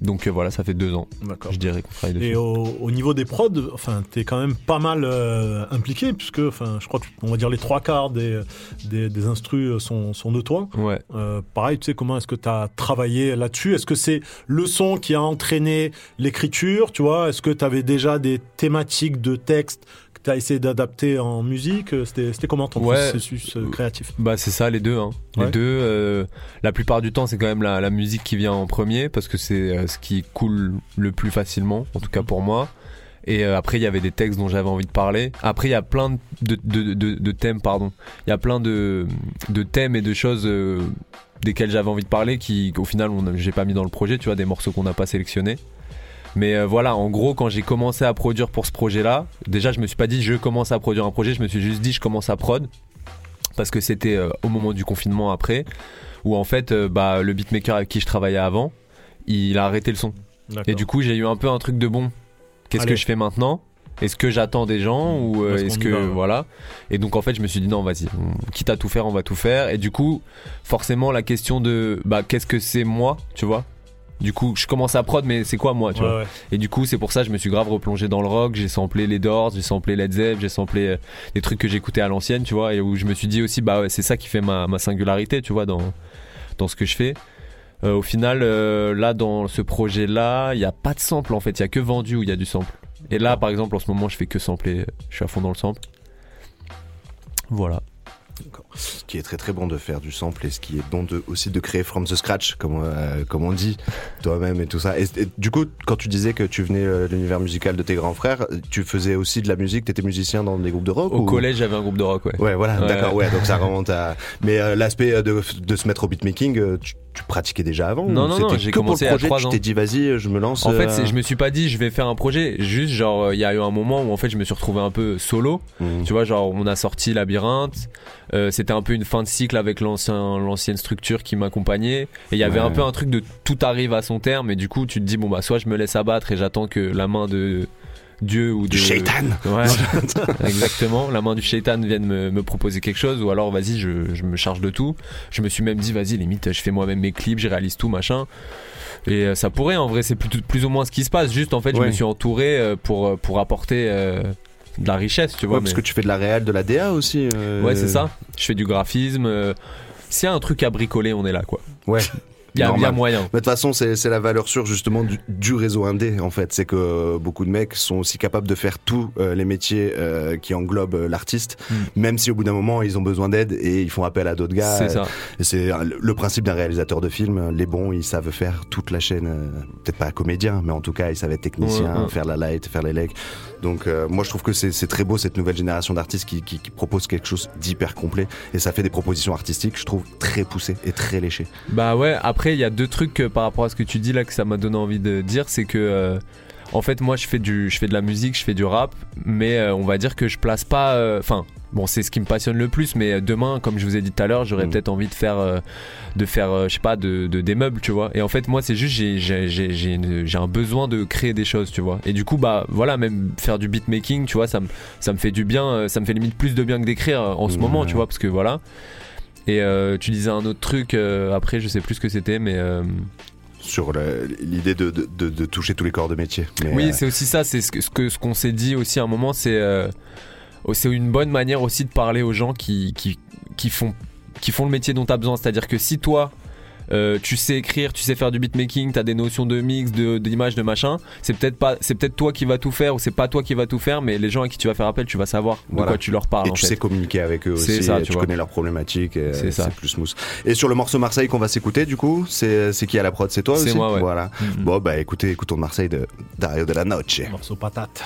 Donc euh, voilà, ça fait deux ans, je dirais qu'on travaille dessus. Et au, niveau des prods, enfin, t'es quand même pas mal euh, impliqué, puisque, enfin, je crois qu'on va dire les trois quarts des, des, des instrus sont, sont, de toi. Ouais. Euh, pareil, tu sais, comment est-ce que tu as travaillé là-dessus? Est-ce que c'est le son qui a entraîné l'écriture, tu vois? Est-ce que tu avais déjà des thématiques de texte tu as essayé d'adapter en musique euh, C'était comment ton processus euh, créatif? Bah c'est ça les deux. Hein. Les deux. Euh, la plupart du temps c'est quand même la, musique qui vient en premier parce que c'est ce qui coule le plus facilement, en tout cas pour moi. Et après il y avait des textes dont j'avais envie de parler. Après il y a plein de, de, de, thèmes, pardon. Il y a plein de, de thèmes et de choses desquelles j'avais envie de parler qui au final j'ai pas mis dans le projet. Tu vois des morceaux qu'on n'a pas sélectionnés. Mais euh, voilà, en gros, quand j'ai commencé à produire pour ce projet-là, déjà, je me suis pas dit je commence à produire un projet, je me suis juste dit je commence à prod. Parce que c'était euh, au moment du confinement après, où en fait, euh, bah, le beatmaker avec qui je travaillais avant, il a arrêté le son. Et du coup, j'ai eu un peu un truc de bon. Qu'est-ce que je fais maintenant? Est-ce que j'attends des gens ou est-ce que voilà Et donc en fait, je me suis dit non, vas-y, quitte à tout faire, on va tout faire. Et du coup, forcément, la question de bah qu'est-ce que c'est moi, tu vois? Du coup, je commence à prod, mais c'est quoi moi, tu vois Et du coup, c'est pour ça que je me suis grave replongé dans le rock. J'ai samplé les Doors, j'ai samplé Led Zepp, j'ai samplé euh, des trucs que j'écoutais à l'ancienne, tu vois, et où je me suis dit aussi, bah ouais, c'est ça qui fait ma, singularité, tu vois, dans, dans ce que je fais. Euh, au final, euh, là, dans ce projet-là, il n'y a pas de sample en fait, il y a que vendu où il y a du sample. Et là, par exemple, en ce moment, je fais que sampler, je suis à fond dans le sample. Voilà. Ce qui est très très bon de faire du sample et ce qui est bon de, aussi de créer from the scratch, comme, euh, comme on dit, [laughs] toi-même et tout ça. Et, du coup, quand tu disais que tu venais euh, de l'univers musical de tes grands frères, tu faisais aussi de la musique, tu étais musicien dans des groupes de rock Au collège, j'avais un groupe de rock, ouais. Ouais, voilà, d'accord, ouais, donc ça remonte à. Mais euh, l'aspect de, de, se mettre au beatmaking, tu, tu pratiquais déjà avant Non, non, non, j'ai commencé à 3 ans. Tu t'es dit, vas-y, je me lance. En fait, je me suis pas dit, je vais faire un projet. Juste, genre, il y a eu un moment où en fait, je me suis retrouvé un peu solo. Mmh. Tu vois, genre, on a sorti Labyrinthe. C'était un peu une fin de cycle avec l'ancienne structure qui m'accompagnait. Et il y avait un peu un truc de tout arrive à son terme. Et du coup, tu te dis, bon, bah, soit je me laisse abattre et j'attends que la main de Dieu ou de. Du shaitan [laughs] Ouais, [laughs] exactement. La main du shaitan vienne me, proposer quelque chose, ou alors vas-y, je, me charge de tout. Je me suis même dit, vas-y, limite, je fais moi-même mes clips, je réalise tout, machin. Et euh, ça pourrait, en vrai, c'est plus, plus ou moins ce qui se passe. Juste, en fait, je me suis entouré euh, pour, euh, pour apporter de la richesse, tu vois. parce que tu fais de la réal, de la DA aussi. Ouais, c'est ça. Je fais du graphisme. S'il y a un truc à bricoler, on est là, quoi. Ouais. Il y a moyen. de toute façon, c'est la valeur sûre justement du, réseau indé en fait. C'est que beaucoup de mecs sont aussi capables de faire tous euh, les métiers euh, qui englobent euh, l'artiste, hmm. même si au bout d'un moment ils ont besoin d'aide et ils font appel à d'autres gars. C'est ça. C'est le principe d'un réalisateur de film. Les bons, ils savent faire toute la chaîne. Peut-être pas comédien, mais en tout cas, ils savent être technicien, faire la light, faire les legs. Donc moi, je trouve que c'est très beau cette nouvelle génération d'artistes qui, qui, propose quelque chose d'hyper complet et ça fait des propositions artistiques, je trouve très poussées et très léchées. Bah ouais. Après il y a deux trucs par rapport à ce que tu dis là que ça m'a donné envie de dire. C'est que. Euh, en fait, moi, je fais, du, je fais de la musique, je fais du rap, mais euh, on va dire que je place pas. Euh, enfin, bon, c'est ce qui me passionne le plus, mais demain, comme je vous ai dit tout à l'heure, j'aurais mm. peut-être envie de faire, de faire, je sais pas, de, des meubles, tu vois. Et en fait, moi, c'est juste, j'ai un besoin de créer des choses, tu vois. Et du coup, bah, voilà, même faire du beatmaking, tu vois, ça me, ça me fait du bien, ça me fait limite plus de bien que d'écrire en ce moment, tu vois, parce que voilà. Et euh, tu disais un autre truc, euh, après je sais plus ce que c'était, mais... Euh, sur l'idée de, de, toucher tous les corps de métier. oui, c'est aussi ça, c'est ce qu'on ce que, ce qu'on s'est dit aussi à un moment, c'est c'est une bonne manière aussi de parler aux gens qui, qui, qui, font, qui font le métier dont tu as besoin. C'est-à-dire que si toi, euh, tu sais écrire, tu sais faire du beatmaking, tu as des notions de mix, d'image, de, de, machin. C'est peut-être pas, c'est peut-être toi qui va tout faire ou c'est pas toi qui va tout faire, mais les gens à qui tu vas faire appel, tu vas savoir de quoi tu leur parles. Et tu sais communiquer avec eux aussi. Ça, tu, connais leurs problématiques. C'est plus smooth. Et sur le morceau Marseille qu'on va s'écouter, du coup, c'est qui à la prod? C'est toi aussi? C'est moi. Ouais. Voilà. Mm-hmm. Bon bah écoutez, écoutons Marseille de Dario de la Noche. Morceau patate.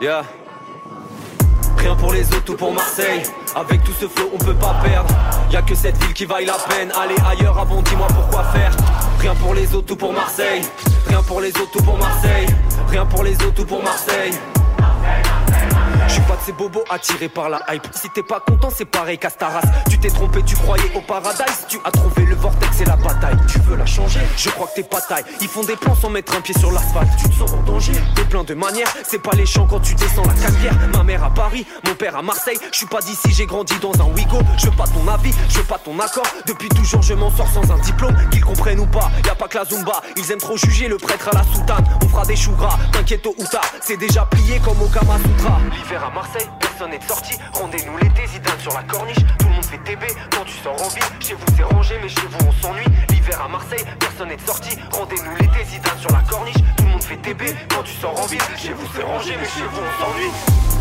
Yeah. Rien pour les autres, tout pour Marseille. Avec tout ce flow, on peut pas perdre. Y a que cette ville qui vaille la peine. Allez ailleurs, avant, dis-moi pourquoi faire. Rien pour les autres, tout pour Marseille. Rien pour les autres, tout pour Marseille. Rien pour les autres, tout pour Marseille. Je suis pas de ces bobos attirés par la hype. Si t'es pas content, c'est pareil Castaras. Tu t'es trompé, tu croyais au paradise. Tu as trouvé le vortex et la bataille. Tu veux la changer? Je crois que t'es pas taille. Ils font des plans sans mettre un pied sur l'asphalte. Tu te sens en danger. T'es plein de manières. C'est pas les champs quand tu descends la carrière. Ma mère à Paris, mon père à Marseille. Je suis pas d'ici, j'ai grandi dans un Wigo. Je veux pas ton avis, je veux pas ton accord. Depuis toujours, je m'en sors sans un diplôme. Qu'ils comprennent ou pas, y a pas que la Zumba. Ils aiment trop juger le prêtre à la soutane. On fera des choux gras, t'inquiète au tard. C'est déjà plié comme au Kama Sutra. L'hiver à Marseille, personne n'est sorti. Rendez-nous l'été, Zidane sur la corniche. Tout le monde fait TB quand tu sors en ville. Chez vous c'est rangé, mais chez vous on s'ennuie. L'hiver à Marseille, personne n'est sorti. Rendez-nous l'été, Zidane sur la corniche. Tout le monde fait TB quand tu sors en ville. Chez vous c'est rangé, mais chez vous on s'ennuie.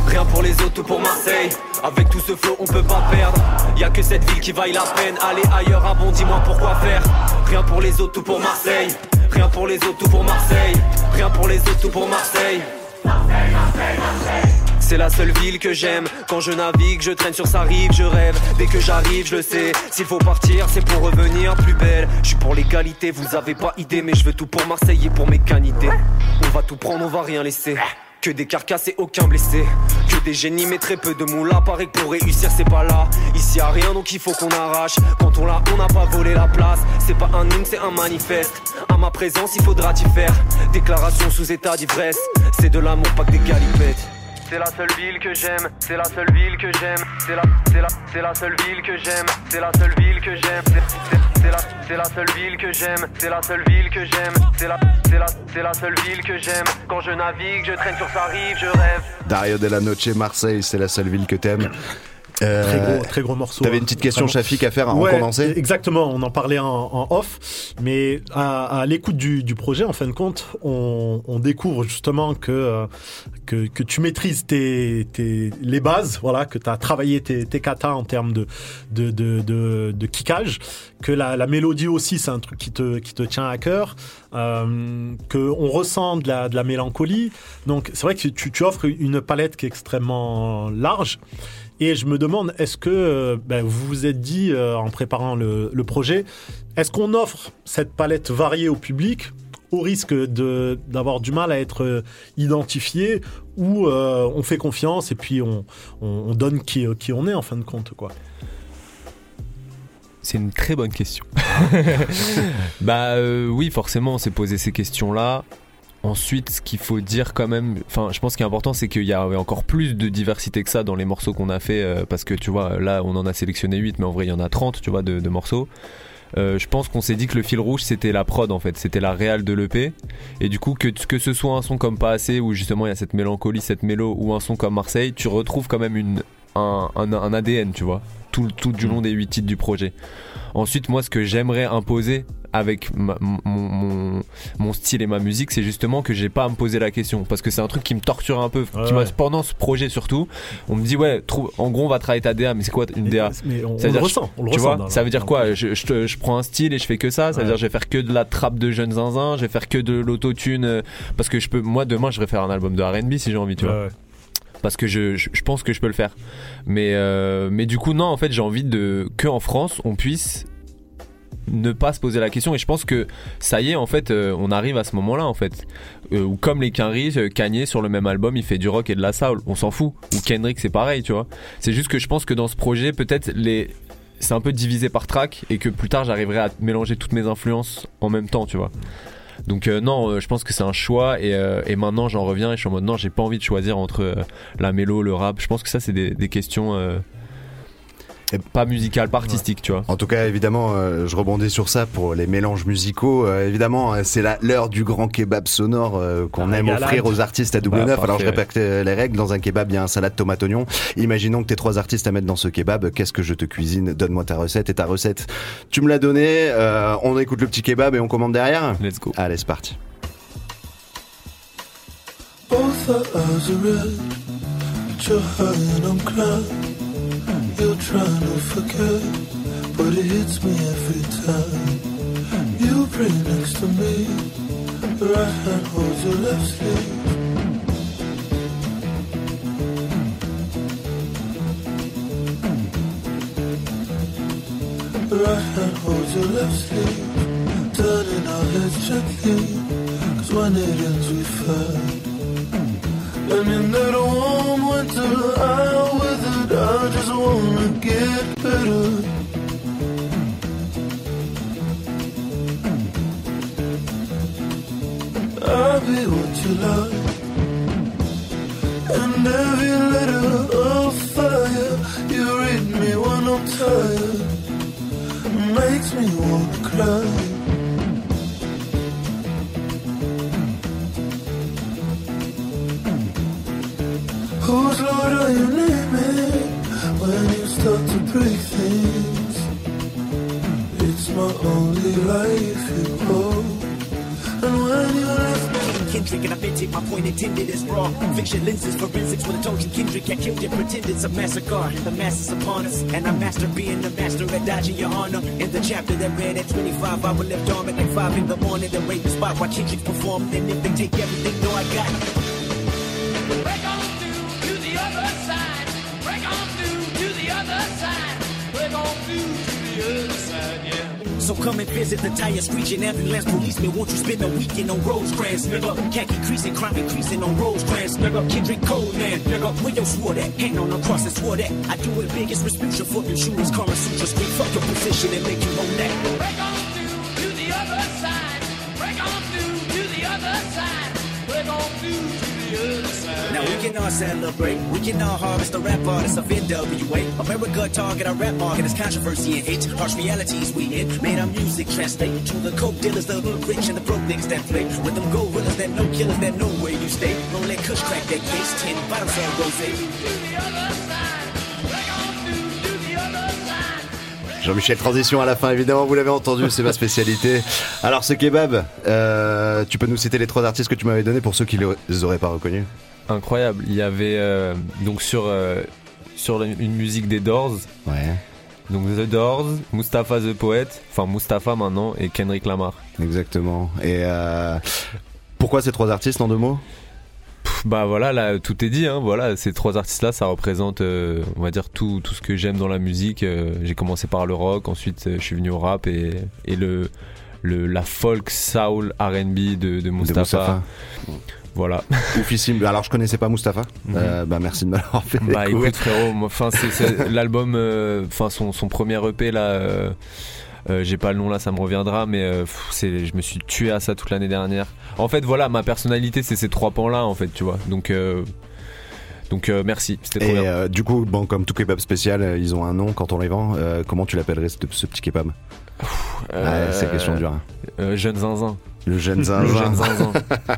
Rien pour les autres, tout pour Marseille. Avec tout ce flow, on peut pas perdre. Y a que cette ville qui vaille la peine. Allez ailleurs, avant, dis-moi pourquoi faire? Rien pour les autres, tout pour Marseille. Rien pour les autres, tout pour Marseille. Rien pour les autres, tout pour Marseille. C'est la seule ville que j'aime. Quand je navigue, je traîne sur sa rive, je rêve. Dès que j'arrive, je le sais. S'il faut partir, c'est pour revenir plus belle. Je suis pour l'égalité, vous avez pas idée, mais je veux tout pour Marseille et pour mes canités. On va tout prendre, on va rien laisser. Que des carcasses et aucun blessé. Que des génies mais très peu de moulins. Paraît que pour réussir c'est pas là. Ici y a rien donc il faut qu'on arrache. Quand on l'a, on n'a pas volé la place. C'est pas un hymne, c'est un manifeste. À ma présence, il faudra t'y faire. Déclaration sous état d'ivresse. C'est de l'amour, pas que des galipettes. C'est la seule ville que j'aime, c'est la seule ville que j'aime, c'est la, c'est la, c'est la seule ville que j'aime, c'est la seule ville que j'aime, c'est, la, c'est la seule ville que j'aime, c'est la seule ville que j'aime, c'est la, c'est la, c'est la seule ville que j'aime. Quand je navigue, je traîne sur sa rive, je rêve. Dario de la Noche, Marseille, c'est la seule ville que t'aimes. Euh, Très gros, très gros morceau. T'avais une petite question, Vraiment. Shafik, à faire en Ouais, condensé Exactement, on en parlait en, en off, mais à, à l'écoute du, du projet, en fin de compte, on, on découvre justement que, euh, que, que tu maîtrises tes, tes, les bases, voilà, que tu as travaillé tes, tes katas en termes de, de, de, de, de kickage, que la, la mélodie aussi, c'est un truc qui te, qui te tient à cœur, euh, qu'on ressent de la, de la mélancolie. Donc c'est vrai que tu, tu offres une palette qui est extrêmement large. Et je me demande, est-ce que euh, ben, vous vous êtes dit euh, en préparant le, projet, est-ce qu'on offre cette palette variée au public au risque d'avoir du mal à être euh, identifié ou on fait confiance et puis on, on, on donne qui, qui on est en fin de compte quoi? C'est une très bonne question. [laughs] bah oui, forcément, on s'est posé ces questions-là. Ensuite, ce qu'il faut dire quand même, enfin, je pense qu'il est important, c'est qu'il y avait encore plus de diversité que ça dans les morceaux qu'on a fait, euh, parce que tu vois, là, on en a sélectionné 8, mais en vrai, il y en a 30, tu vois, de, de morceaux. Euh, je pense qu'on s'est dit que le fil rouge c'était la prod en fait, c'était la réal de l'EP et du coup que, que ce soit un son comme pas assez où justement il y a cette mélancolie, cette mélo ou un son comme Marseille, tu retrouves quand même une, un, un, un ADN tu vois tout, tout du long des 8 titres du projet. Ensuite moi ce que j'aimerais imposer avec ma- mon, mon, mon style et ma musique c'est justement que j'ai pas à me poser la question. Parce que c'est un truc qui me torture un peu. Qui Ouais, m'a- ouais. pendant ce projet surtout on me dit ouais trouve, en gros on va travailler ta DA mais c'est quoi une DA mais on- Ça on veut le dire, ressent, on le tu ressent vois dans- ça veut dire quoi je, je, te- je prends un style et je fais que ça? Ça veut dire je vais faire que de la trappe de jeunes zinzin je vais faire que de l'autotune euh, parce que je peux moi demain je vais faire un album de R&B si j'ai envie tu vois. Parce que je, je, pense que je peux le faire. Mais euh, mais du coup non en fait j'ai envie de que en France on puisse ne pas se poser la question. Et je pense que ça y est en fait euh, on arrive à ce moment là en fait. Euh, où comme les Quinry euh, Kanye sur le même album il fait du rock et de la soul. On s'en fout. Ou Kendrick c'est pareil tu vois. C'est juste que je pense que dans ce projet peut-être les c'est un peu divisé par track et que plus tard j'arriverai à mélanger toutes mes influences en même temps tu vois donc euh, non, euh, je pense que c'est un choix et, euh, et maintenant j'en reviens et je suis en mode non, j'ai pas envie de choisir entre la mélo, le rap. Je pense que ça c'est des questions euh, pas musicales, pas artistiques, tu vois. En tout cas, évidemment, euh, je rebondis sur ça pour les mélanges musicaux. Euh, évidemment, euh, c'est la- l'heure du grand kebab sonore euh, qu'on aime offrir aux artistes à double Bah, neuf. Alors, je répète les règles. Dans un kebab, il y a un salade tomate oignon. Imaginons que t'es trois artistes à mettre dans ce kebab. Qu'est-ce que je te cuisine? Donne-moi ta recette. Et ta recette, tu me l'as donnée. Euh, on écoute le petit kebab et on commande derrière? Let's go. Allez, c'est parti. Both You're trying to forget, but it hits me every time. You pray next to me, right hand holds your left sleeve. Right hand holds your left sleeve, turning our heads gently, cause when it ends we fight. And in that warm winter, I withered. I just wanna get better. I'll be what you love. And every letter of fire you read me when I'm tired makes me wanna cry. Whose Lord are you naming when you start to break things? It's my only life you hold. And when you left me Kendrick and I've been take my point intended as raw. Fiction lenses forensics when I told you Kendrick got killed and pretend it's a massacre. The masses upon us and I master being the master at dodging your honor. In the chapter that read at 25 I will left arm at like 5 in the morning then rape the spot while Kendrick performed. And if they take everything no I got Break on through to the other side. Break on through to the other side. Break on through to the other side, yeah. So come and visit the tire screeching ambulance policeman. Won't you spend a weekend on Rosecrans, nigga? Khaki creasing, crime increasing on Rosecrans, nigga. Kendrick Coleman, nigga. Where your swore that? Hang on the cross and swore that. I do it big as retribution for your shooters. Karma Sutra scream, fuck your position and make you own that. Break on through to the other side. Break on through to the other side. Break on through Now we can all celebrate, we can all harvest the rap artists of NWA. America target our rap market is controversy and hate. Harsh realities we in, made our music translate to the coke dealers, the hood rich and the broke niggas that play. With them gorillas that no killers that know where you stay. Don't let Kush crack that case, ten bottles on rose. Jean-Michel Transition à la fin, évidemment, vous l'avez entendu, c'est ma spécialité. Alors, ce kebab, euh, tu peux nous citer les trois artistes que tu m'avais donnés pour ceux qui les auraient pas reconnus Incroyable. Il y avait euh, donc sur, euh, sur une musique des Doors. Ouais. Donc The Doors, Mustapha the Poet, enfin Mustapha maintenant, et Kendrick Lamar. Exactement. Et euh, pourquoi ces trois artistes en deux mots? Bah voilà, là tout est dit. Hein, voilà, ces trois artistes-là, ça représente, euh, on va dire tout, tout ce que j'aime dans la musique. Euh, J'ai commencé par le rock, ensuite euh, je suis venu au rap et, et le, le la folk soul R&B de, de Mustapha. Mustapha. Voilà. [laughs] Oufissime. Alors, je connaissais pas Mustapha. Euh, bah, merci de me l'avoir fait. Bah écoute frérot, enfin c'est- [laughs] l'album, euh, enfin son, son premier EP là. Euh, j'ai pas le nom là, ça me reviendra, mais euh, pff, c'est, je me suis tué à ça toute l'année dernière. En fait, voilà, ma personnalité, c'est ces trois pans là, en fait, tu vois. Donc, euh, donc euh, merci, c'était trop Et bien. euh, du coup, bon, comme tout kebab spécial, ils ont un nom quand on les vend. Comment tu l'appellerais ce, ce petit kebab? Ouais, c'est question dure. hein. euh, jeune zinzin. Le jeune [laughs] zinzin. Le jeune zinzin.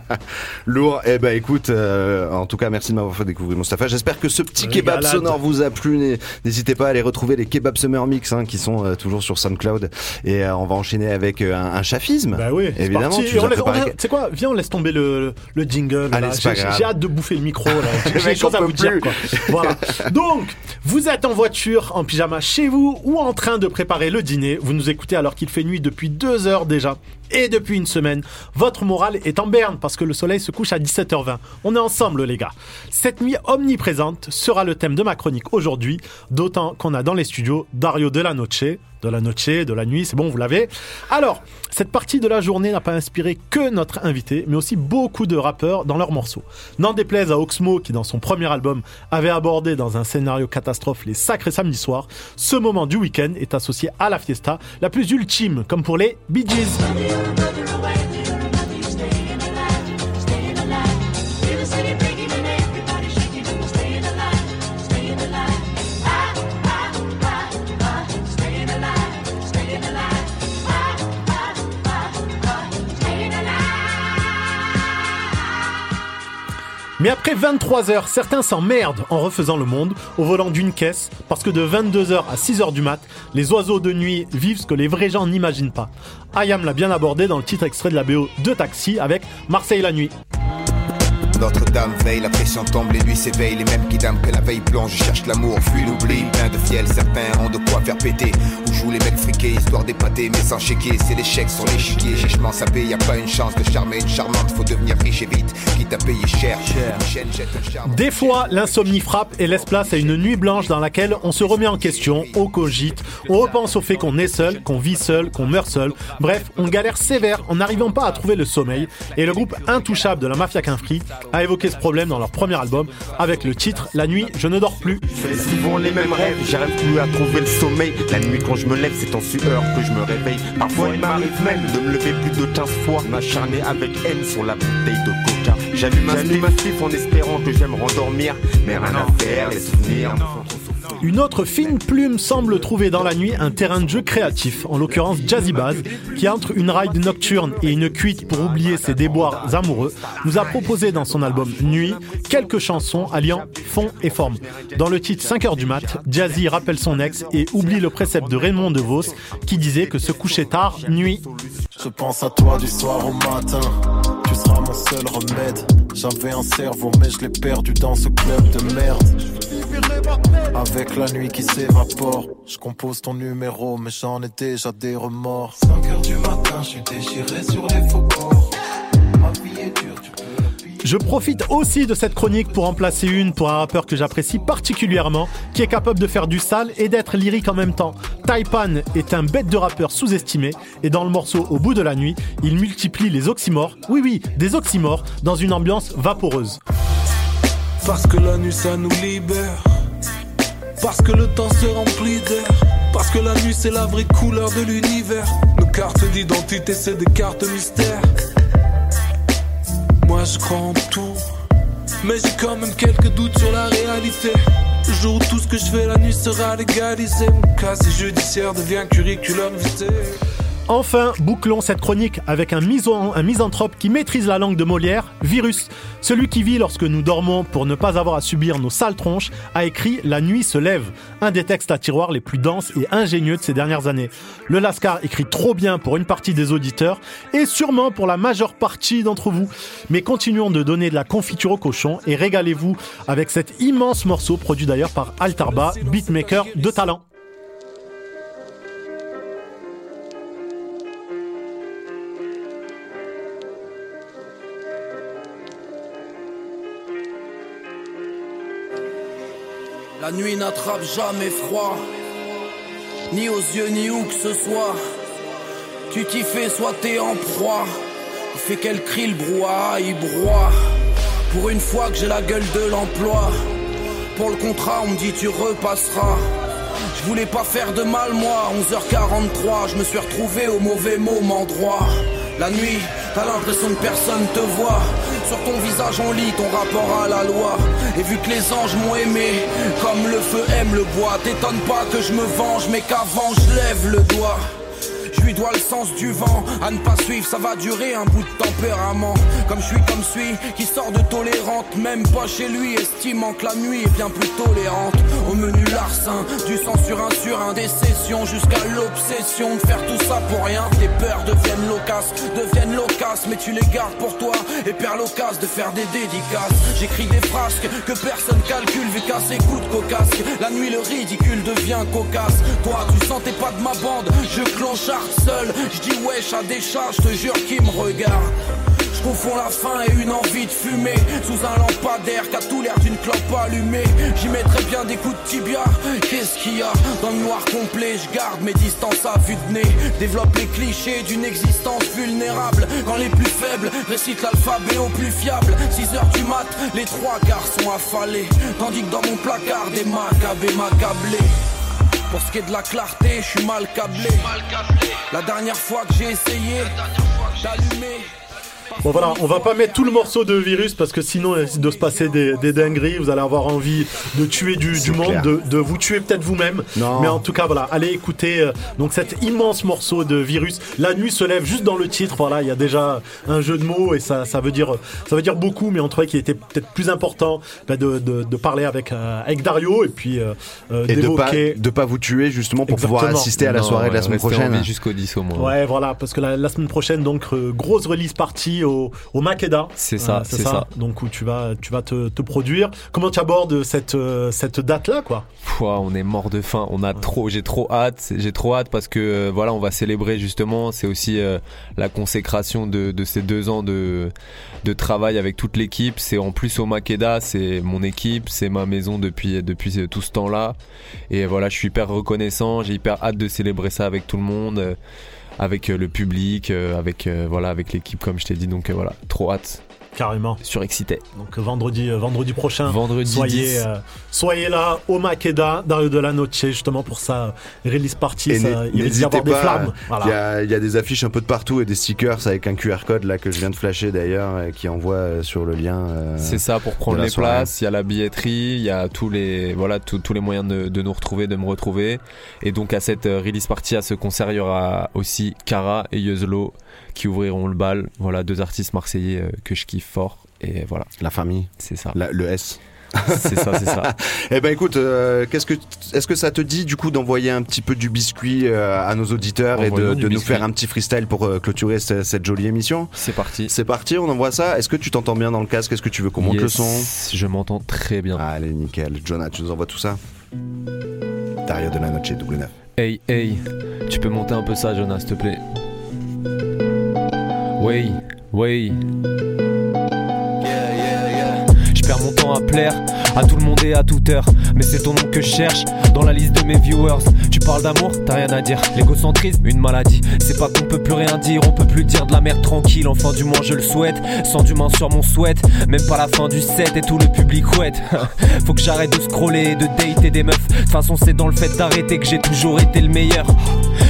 [laughs] Lourd. Eh ben écoute, euh, en tout cas, merci de m'avoir fait découvrir Mustapha. J'espère que ce petit kebab Régalade. sonore vous a plu. N'hé- N'hésitez pas à aller retrouver les Kebab Summer Mix hein, qui sont euh, toujours sur SoundCloud. Et euh, on va enchaîner avec euh, un, un chafisme. Bah oui, évidemment. Tu préparé sais quoi? Viens, on laisse tomber le, le jingle. J'ai- hâte de bouffer le micro. [laughs] J'ai des choses à vous dire. Quoi. Voilà. Donc, vous êtes en voiture, en pyjama chez vous ou en train de préparer le dîner. Vous nous écoutez alors qu'il fait nuit depuis deux heures déjà. Et depuis une semaine, votre morale est en berne parce que le soleil se couche à 17h20. On est ensemble, les gars. Cette nuit omniprésente sera le thème de ma chronique aujourd'hui, d'autant qu'on a dans les studios Dario de la Noche, de la Noche, de la nuit, c'est bon, vous l'avez. Alors, cette partie de la journée n'a pas inspiré que notre invité, mais aussi beaucoup de rappeurs dans leurs morceaux. N'en déplaise à Oxmo, qui dans son premier album avait abordé dans un scénario catastrophe les sacrés samedis soirs, ce moment du week-end est associé à la fiesta la plus ultime, comme pour les Bee Gees. Mais après 23 heures, certains s'emmerdent en refaisant le monde au volant d'une caisse parce que de 22h à 6h du mat, les oiseaux de nuit vivent ce que les vrais gens n'imaginent pas. Ayam l'a bien abordé dans le titre extrait de la BO de Taxi avec Marseille la nuit. Notre-Dame veille, la pression tombe, les nuits s'éveillent. Les mêmes qui dament que la veille plonge, cherchent l'amour, fuient l'oubli. Plein de fiel, certains ont de quoi faire péter. Où jouent les mecs friqués, histoire d'épater, mais sans chéquier. C'est l'échec sur l'échiquier. Chichement sapé, y a pas une chance de charmer une charmante. Faut devenir riche et vite, quitte à payer cher. Une chaîne jette un charme. Des fois, l'insomnie frappe et laisse place à une nuit blanche dans laquelle on se remet en question, on cogite, on repense au fait qu'on est seul, qu'on vit seul, qu'on meurt seul. Bref, on galère sévère en n'arrivant pas à trouver le sommeil. Et le groupe Intouchable de la Mafia Quinfri a évoqué ce problème dans leur premier album avec le titre La nuit, je ne dors plus. fais souvent les mêmes rêves, j'arrive plus à trouver le sommeil. La nuit quand je me lève, c'est en sueur que je me réveille. Parfois il m'arrive même de me lever plus de 15 fois, m'acharner avec haine sur la bouteille de coca. J'allume un slip en espérant que j'aime rendormir, mais rien à faire, les souvenirs. Une autre fine plume semble trouver dans la nuit un terrain de jeu créatif, en l'occurrence Jazzy Baz, qui entre une ride nocturne et une cuite pour oublier ses déboires amoureux, nous a proposé dans son album Nuit quelques chansons alliant fond et forme. Dans le titre 5 heures du mat, Jazzy rappelle son ex et oublie le précepte de Raymond DeVos qui disait que se coucher tard, nuit. Je pense à toi du soir au matin. Tu seras mon seul remède. J'avais un cerveau, mais je l'ai perdu dans ce club de merde. Avec la nuit qui s'évapore, je compose ton numéro, mais j'en ai déjà des remords. 5 heures du matin, je suis déchiré sur les faux Je profite aussi de cette chronique pour en une pour un rappeur que j'apprécie particulièrement, qui est capable de faire du sale et d'être lyrique en même temps. Taipan est un bête de rappeur sous-estimé, et dans le morceau Au bout de la nuit, il multiplie les oxymores, oui oui, des oxymores, dans une ambiance vaporeuse. Parce que la nuit ça nous libère. Parce que le temps se remplit d'air. Parce que la nuit c'est la vraie couleur de l'univers. Nos cartes d'identité c'est des cartes mystères. Moi je crois en tout. Mais j'ai quand même quelques doutes sur la réalité. Le jour où tout ce que je fais la nuit sera légalisé. Mon casier judiciaire devient curriculum vitae. Enfin, bouclons cette chronique avec un, misanthrope qui maîtrise la langue de Molière, Virus. Celui qui vit lorsque nous dormons pour ne pas avoir à subir nos sales tronches, a écrit La nuit se lève, un des textes à tiroir les plus denses et ingénieux de ces dernières années. Le Lascar écrit trop bien pour une partie des auditeurs et sûrement pour la majeure partie d'entre vous. Mais continuons de donner de la confiture au cochon et régalez-vous avec cet immense morceau produit d'ailleurs par Altarba, beatmaker de talent. La nuit n'attrape jamais froid, ni aux yeux ni où que ce soit. Tu t'y fais, soit t'es en proie. Il fait qu'elle crie le brouhaha, il broie. Pour une fois que j'ai la gueule de l'emploi. Pour le contrat, on me dit tu repasseras. Je voulais pas faire de mal, moi. 11h43, je me suis retrouvé au mauvais moment droit. La nuit, t'as l'impression que personne te voit. Sur ton visage, on lit ton rapport à la loi. Et vu que les anges m'ont aimé, comme le feu aime le bois, t'étonne pas que je me venge, mais qu'avant je lève le doigt. Je lui dois le sens du vent, à ne pas suivre, ça va durer un bout de tempérament. Comme je suis comme celui qui sort de tolérante, même pas chez lui, estimant que la nuit est bien plus tolérante. Au menu larcin, du sang sur un sur un, des jusqu'à l'obsession de faire tout ça pour rien. Tes peurs deviennent loquaces, deviennent loquaces, mais tu les gardes pour toi et perds l'occasion de faire des dédicaces. J'écris des frasques que personne calcule vu qu'à ses coups de cocasse, la nuit le ridicule devient cocasse. Toi, tu sentais pas de ma bande, je clochard seul. Je dis wesh à des chats, je te jure qu'ils me regardent. Je confonds la faim et une envie de fumer. Sous un lampadaire qui a tout l'air d'une clope allumée. J'y mettrais bien des coups de tibia. Qu'est-ce qu'il y a Dans le noir complet? Je garde mes distances à vue de nez. Développe les clichés d'une existence vulnérable. Quand les plus faibles récitent l'alphabet au plus fiable 6 heures du mat, les trois quarts sont affalés. Tandis que dans mon placard des macabées m'accablaient pour ce qui est de la clarté, je suis mal câblé. La dernière fois que j'ai essayé d'allumer. Bon voilà, on va pas mettre tout le morceau de virus parce que sinon il risque de se passer des, des dingueries. Vous allez avoir envie de tuer du, du monde, de, de vous tuer peut-être vous-même. Non. Mais en tout cas, voilà, allez écouter euh, donc cet immense morceau de virus. La nuit se lève juste dans le titre. Voilà, il y a déjà un jeu de mots et ça, ça veut dire, ça veut dire beaucoup. Mais on trouvait qu'il était peut-être plus important bah, de, de, de parler avec euh, avec Dario et puis euh, euh, Et de pas, d'évoquer. de pas vous tuer justement pour pouvoir assister à la Non, soirée de la semaine prochaine. jusqu'au 10 au moins. Ouais, voilà, parce que la, la semaine prochaine, donc, euh, grosse release party au, au Makeda. C'est ça, c'est ça. Donc où tu vas, tu vas te, te produire. Comment tu abordes cette, euh, cette date-là, quoi? Pouah, on est mort de faim. On a trop, j'ai trop hâte. J'ai trop hâte parce que euh, voilà, on va célébrer justement. C'est aussi euh, la consécration de, de ces deux ans de, de travail avec toute l'équipe. C'est en plus au Makeda, c'est mon équipe, c'est ma maison depuis depuis tout ce temps-là. Et voilà, je suis hyper reconnaissant. J'ai hyper hâte de célébrer ça avec tout le monde, euh, avec euh, le public, euh, avec euh, voilà, avec l'équipe comme je t'ai dit. Donc voilà, trop hâte. Carrément. Surexcité. Donc vendredi, euh, vendredi prochain, Vendredi soyez, 10. euh, soyez là au Makeda, Dario de la Noche, justement pour sa release party. Et ça, n'hé- il risque des pas, flammes. Il Voilà. y, a, il y a des affiches un peu de partout et des stickers avec un QR code là que je viens de flasher d'ailleurs euh, qui envoie euh, sur le lien. euh, C'est ça pour prendre la les soirée. places. Il y a la billetterie, il y a tous les voilà tous tous les moyens de, de nous retrouver, de me retrouver. Et donc à cette euh, release party, à ce concert, il y aura aussi Cara et Yuzlo qui ouvriront le bal. Voilà deux artistes marseillais euh, que je kiffe fort. Et voilà. La famille. C'est ça. La- le S. C'est ça, c'est ça. [laughs] Eh ben écoute, euh, qu'est-ce que est-ce que ça te dit du coup d'envoyer un petit peu du biscuit euh, à nos auditeurs et de, nous biscuit. faire un petit freestyle pour euh, clôturer ce- cette jolie émission? C'est parti. C'est parti, on envoie ça. Est-ce que tu t'entends bien dans le casque? Est-ce que tu veux qu'on monte le son? Je m'entends très bien. Allez, nickel. Jonah, tu nous envoies tout ça? Dario de la Noche, double neuf. Hey, hey, tu peux monter un peu ça, Jonas, s'il te plaît? Oui, oui. Temps à plaire à tout le monde et à toute heure. Mais c'est ton nom que je cherche dans la liste de mes viewers. Tu parles d'amour, t'as rien à dire. L'égocentrisme, une maladie. C'est pas qu'on peut plus rien dire, on peut plus dire de la merde tranquille. Enfin, du moins, je le souhaite. Sans du main sur mon souhaite. Même pas la fin du set et tout le public ouette. [laughs] Faut que j'arrête de scroller et de dater des meufs. De toute façon, c'est dans le fait d'arrêter que j'ai toujours été le meilleur.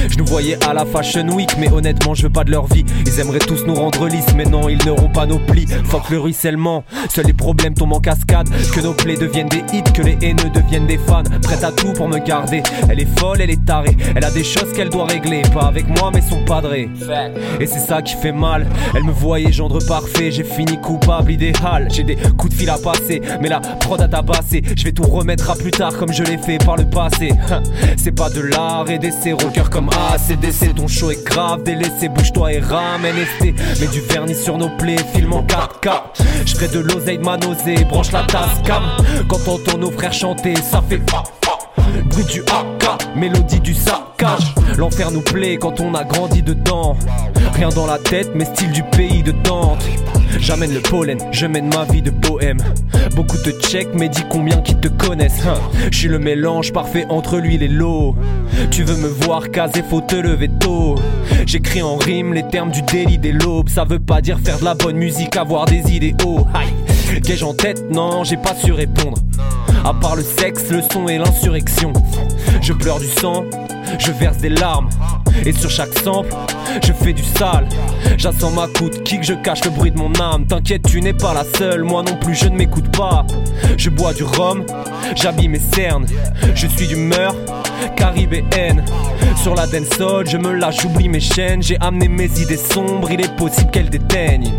Je nous voyais à la Fashion Week, mais honnêtement, je veux pas de leur vie. Ils aimeraient tous nous rendre lisses, mais non, ils n'auront pas nos plis. Fuck le ruissellement, seuls les problèmes tombent en Que nos plays deviennent des hits, que les haineux deviennent des fans. Prête à tout pour me garder. Elle est folle, elle est tarée. Elle a des choses qu'elle doit régler. Pas avec moi, mais son padré. Et c'est ça qui fait mal. Elle me voyait gendre parfait. J'ai fini coupable, idéal. J'ai des coups de fil à passer, mais la prod a tabassé. Je vais tout remettre à plus tard comme je l'ai fait par le passé. C'est pas de l'art et d'essai, rocker comme ACDC. Ton show est grave, délaissé. Bouge-toi et ramène ST. Mets du vernis sur nos plaies, film en 4K. Je de l'oseille de ma nausée, branche Quand t'entends nos frères chanter, ça fait fa fa. Bruit du AK, mélodie du saccage. L'enfer nous plaît quand on a grandi dedans. Rien dans la tête, mais style du pays de Dante. J'amène le pollen, je mène ma vie de bohème. Beaucoup te check, mais dis combien qui te connaissent. Hein. Je suis le mélange parfait entre l'huile et l'eau. Tu veux me voir caser, faut te lever tôt. J'écris en rime les termes du délit des lobes. Ça veut pas dire faire de la bonne musique, avoir des idéaux. Aïe, qu'ai-je en tête Non, j'ai pas su répondre. À part le sexe, le son et l'insurrection. Je pleure du sang, je verse des larmes. Et sur chaque sample, je fais du sale. J'assens ma coup de kick, je cache le bruit de mon âme. T'inquiète, tu n'es pas la seule, moi non plus, je ne m'écoute pas. Je bois du rhum, j'habille mes cernes. Je suis d'humeur caribéenne. Sur la dancehall, je me lâche, j'oublie mes chaînes. J'ai amené mes idées sombres, il est possible qu'elles déteignent.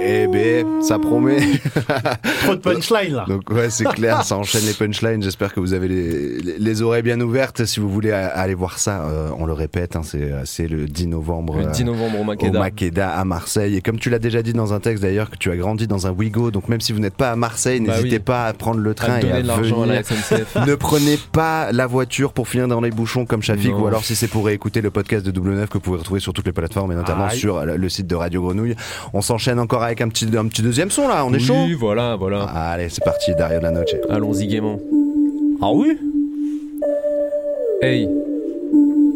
Eh ben, ça promet. [laughs] Trop de punchline là. Donc ouais, c'est clair, ça [laughs] enchaîne les punchlines. J'espère que vous avez les, les, les oreilles bien ouvertes. Si vous voulez a- aller voir ça, euh, on le répète, hein, c'est c'est le 10 novembre. Le euh, 10 novembre au Makeda. Au Makeda à Marseille. Et comme tu l'as déjà dit dans un texte d'ailleurs, que tu as grandi dans un Wigo, donc même si vous n'êtes pas à Marseille, Bah n'hésitez oui. pas à prendre le train À et à la venir. SNCF. [laughs] ne prenez pas la voiture pour finir dans les bouchons comme Shafik, Non. ou alors si c'est pour écouter le podcast de Double Neuf que vous pouvez retrouver sur toutes les plateformes et notamment Aïe. sur le site de Radio Grenouille. On s'enchaîne encore avec un petit, un petit deuxième son là, on est chaud Oui, voilà, voilà. Allez, c'est parti, Dario de la Noche. Allons-y gaiement. Ah oui? Hey.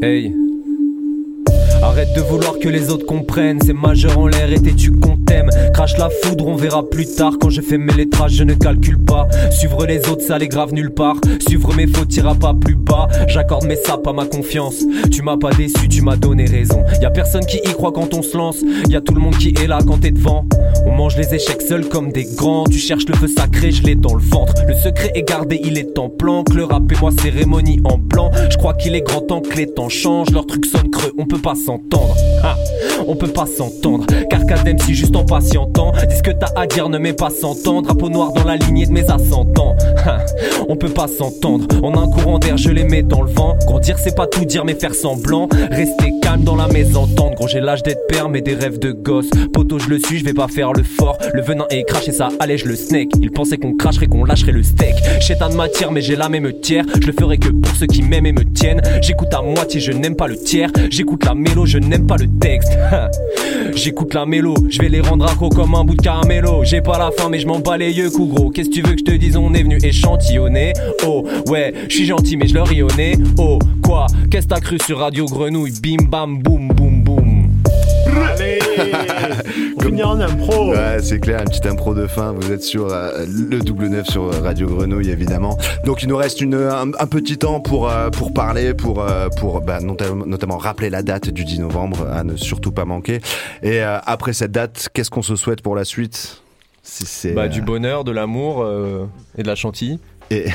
Hey. Arrête de vouloir que les autres comprennent, c'est majeur en l'air et t'es-tu qu'on t'aime. Crache la foudre, on verra plus tard. Quand je fais mes lettrages, je ne calcule pas. Suivre les autres, ça les grave nulle part. Suivre mes fautes, t'ira pas plus bas. J'accorde mes sapes à ma confiance. Tu m'as pas déçu, tu m'as donné raison. Y a personne qui y croit quand on se lance. Y a tout le monde qui est là quand t'es devant. On mange les échecs seuls comme des grands. Tu cherches le feu sacré, je l'ai dans le ventre. Le secret est gardé, il est en plan Que le rap et moi cérémonie en blanc. Je crois qu'il est grand temps que les temps changent. Leur truc sonne creux, on peut pas On peut pas s'entendre Car Kadem si juste en en patientant. Dis ce que t'as à dire, ne mets pas s'entendre. Drapeau noir dans la lignée de mes ascendants. On peut pas s'entendre. A un courant d'air, je les mets dans le vent. Grandir, c'est pas tout dire, mais faire semblant. Rester calme dans la mésentente. Gros, j'ai l'âge d'être père, mais des rêves de gosse. Poto, je le suis, je vais pas faire le fort. Le venin est craché, ça allège le snake. Il pensait qu'on cracherait, qu'on lâcherait le steak. Chétan matière, mais j'ai la même tiers. Je le ferai que pour ceux qui m'aiment et me tiennent. J'écoute à moitié, je n'aime pas le tiers. J'écoute la je n'aime pas le texte. [laughs] J'écoute la mélo, je vais les rendre accro comme un bout de caramello. J'ai pas la faim, mais je m'en bats les yeux, coup gros. Qu'est-ce que tu veux que je te dise? On est venu échantillonner. Oh, ouais, je suis gentil, mais je leur ai Oh, quoi? Qu'est-ce que t'as cru sur Radio Grenouille? Bim bam boum boum boum. Impro Ouais, c'est clair, une petite impro de fin. Vous êtes sur euh, le double neuf sur Radio Grenouille, évidemment. Donc, il nous reste une, un, un petit temps pour, euh, pour parler, pour, euh, pour bah, notamment, notamment rappeler la date du 10 novembre, à ne surtout pas manquer. Et euh, après cette date, qu'est-ce qu'on se souhaite pour la suite? Si c'est, Bah, euh, du bonheur, de l'amour euh, et de la chantilly. Et,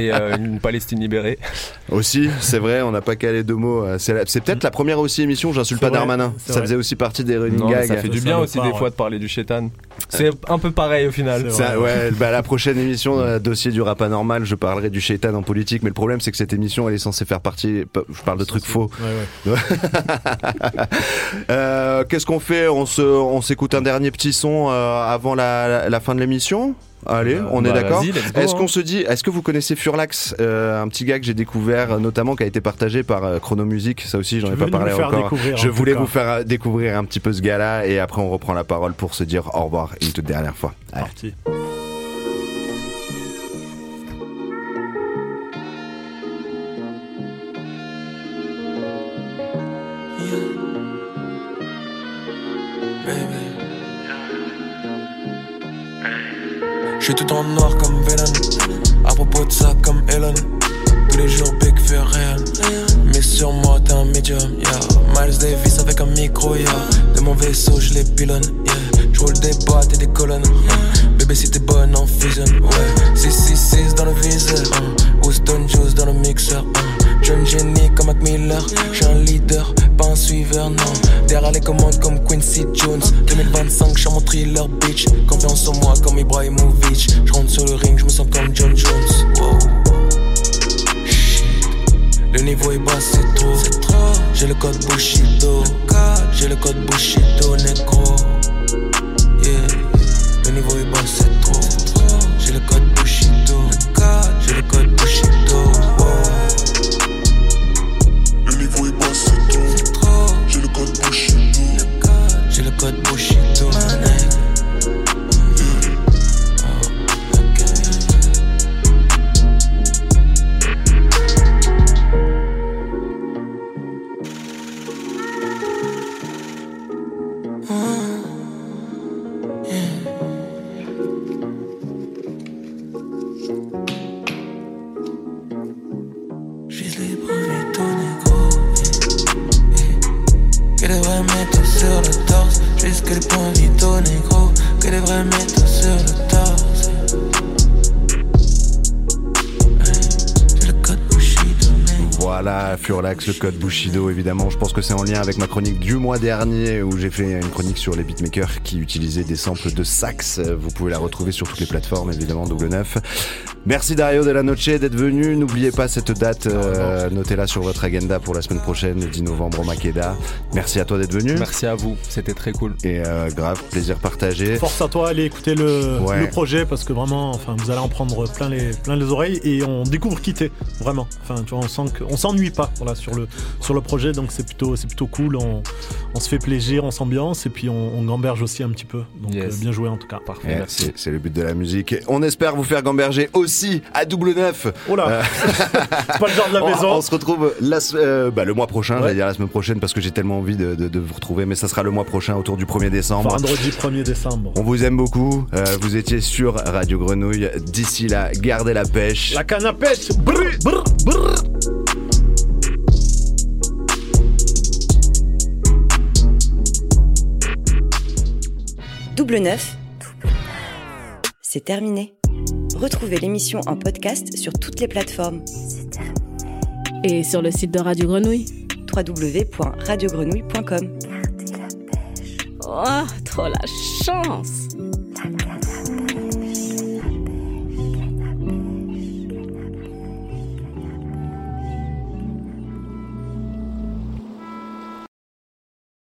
et euh, une Palestine libérée. [laughs] Aussi, c'est vrai, on n'a pas calé deux mots. Euh, C'est, peut-être la première aussi émission, j'insulte pas vrai, Darmanin. Ça vrai. faisait aussi partie des running Non, gags. ça fait du bien aussi des fois de parler du chétan. C'est un peu pareil au final. Ça, ouais, bah, la prochaine émission, euh, dossier du rap anormal, je parlerai du shaitan en politique, mais le problème c'est que cette émission elle est censée faire partie, je parle de trucs faux. [laughs] Euh, Qu'est-ce qu'on fait? On s'écoute un dernier petit son euh, avant la, la fin de l'émission? Allez, on est bah, d'accord. Est-ce hein. qu'on se dit, est-ce que vous connaissez Furlax, euh, un petit gars que j'ai découvert, euh, notamment qui a été partagé par euh, Chronomusique. Ça aussi, j'en ai pas parlé encore. Je en voulais vous faire euh, découvrir un petit peu ce gars-là, et après on reprend la parole pour se dire au revoir une toute dernière fois. Allez. Parti. Je suis tout en noir comme Venom. À propos de ça, comme Elon. Tous les jours, Big fait rien. Mais sur moi, t'es un medium, yeah. Miles Davis avec un micro, yeah. De mon vaisseau, je les pilonne, yeah. Je roule des boîtes et des colonnes. yeah. Bébé, si t'es bonne en fusion, ouais. 666 dans le viseur. hein. Houston Juice dans le mixeur. hein. Jeune génie comme Mac Miller. J'suis un leader, pas un suiveur, non. Derrière les commandes comme Quincy Jones. 2025, j'suis mon thriller, bitch. Confiance en moi torse. Juste que les points vitaux, négro. Que des vrais métaux sur le torse. Voilà, Furlax, le code Bushido, évidemment. Je pense que c'est en lien avec ma chronique du mois dernier où j'ai fait une chronique sur les beatmakers qui utilisaient des samples de sax. Vous pouvez la retrouver sur toutes les plateformes, évidemment, double neuf. Merci Dario de la Noche d'être venu. N'oubliez pas cette date, euh, notez-la sur votre agenda pour la semaine prochaine, le 10 novembre au Makeda. Merci à toi d'être venu. Merci à vous, c'était très cool. Et euh, grave, plaisir partagé. Force à toi, allez écouter le, Ouais. le projet parce que vraiment, enfin, vous allez en prendre plein les, plein les oreilles et on découvre qui t'es, vraiment. Enfin, tu vois, on sent qu'on s'ennuie pas, voilà, sur le, sur le projet, donc c'est plutôt, c'est plutôt cool. On, on se fait plaisir, on s'ambiance et puis on, on gamberge aussi un petit peu. Donc Yes. euh, bien joué en tout cas. Parfait, Eh, merci. c'est- C'est le but de la musique. On espère vous faire gamberger aussi à double neuf. Oh là Euh, [laughs] C'est pas le genre de la [laughs] on, maison. on se retrouve la, euh, bah, le mois prochain, Ouais. j'allais dire la semaine prochaine parce que j'ai tellement envie de, de- de vous retrouver, mais ça sera le mois prochain autour du 1er décembre. Vendredi 1er décembre. On vous aime beaucoup. Euh, vous étiez sur Radio Grenouille. D'ici là, gardez la pêche. La canne à pêche brr, brr, brr. Double neuf. C'est terminé. Retrouvez l'émission en podcast sur toutes les plateformes. Et sur le site de Radio Grenouille. www.radiogrenouille.com Oh, trop la chance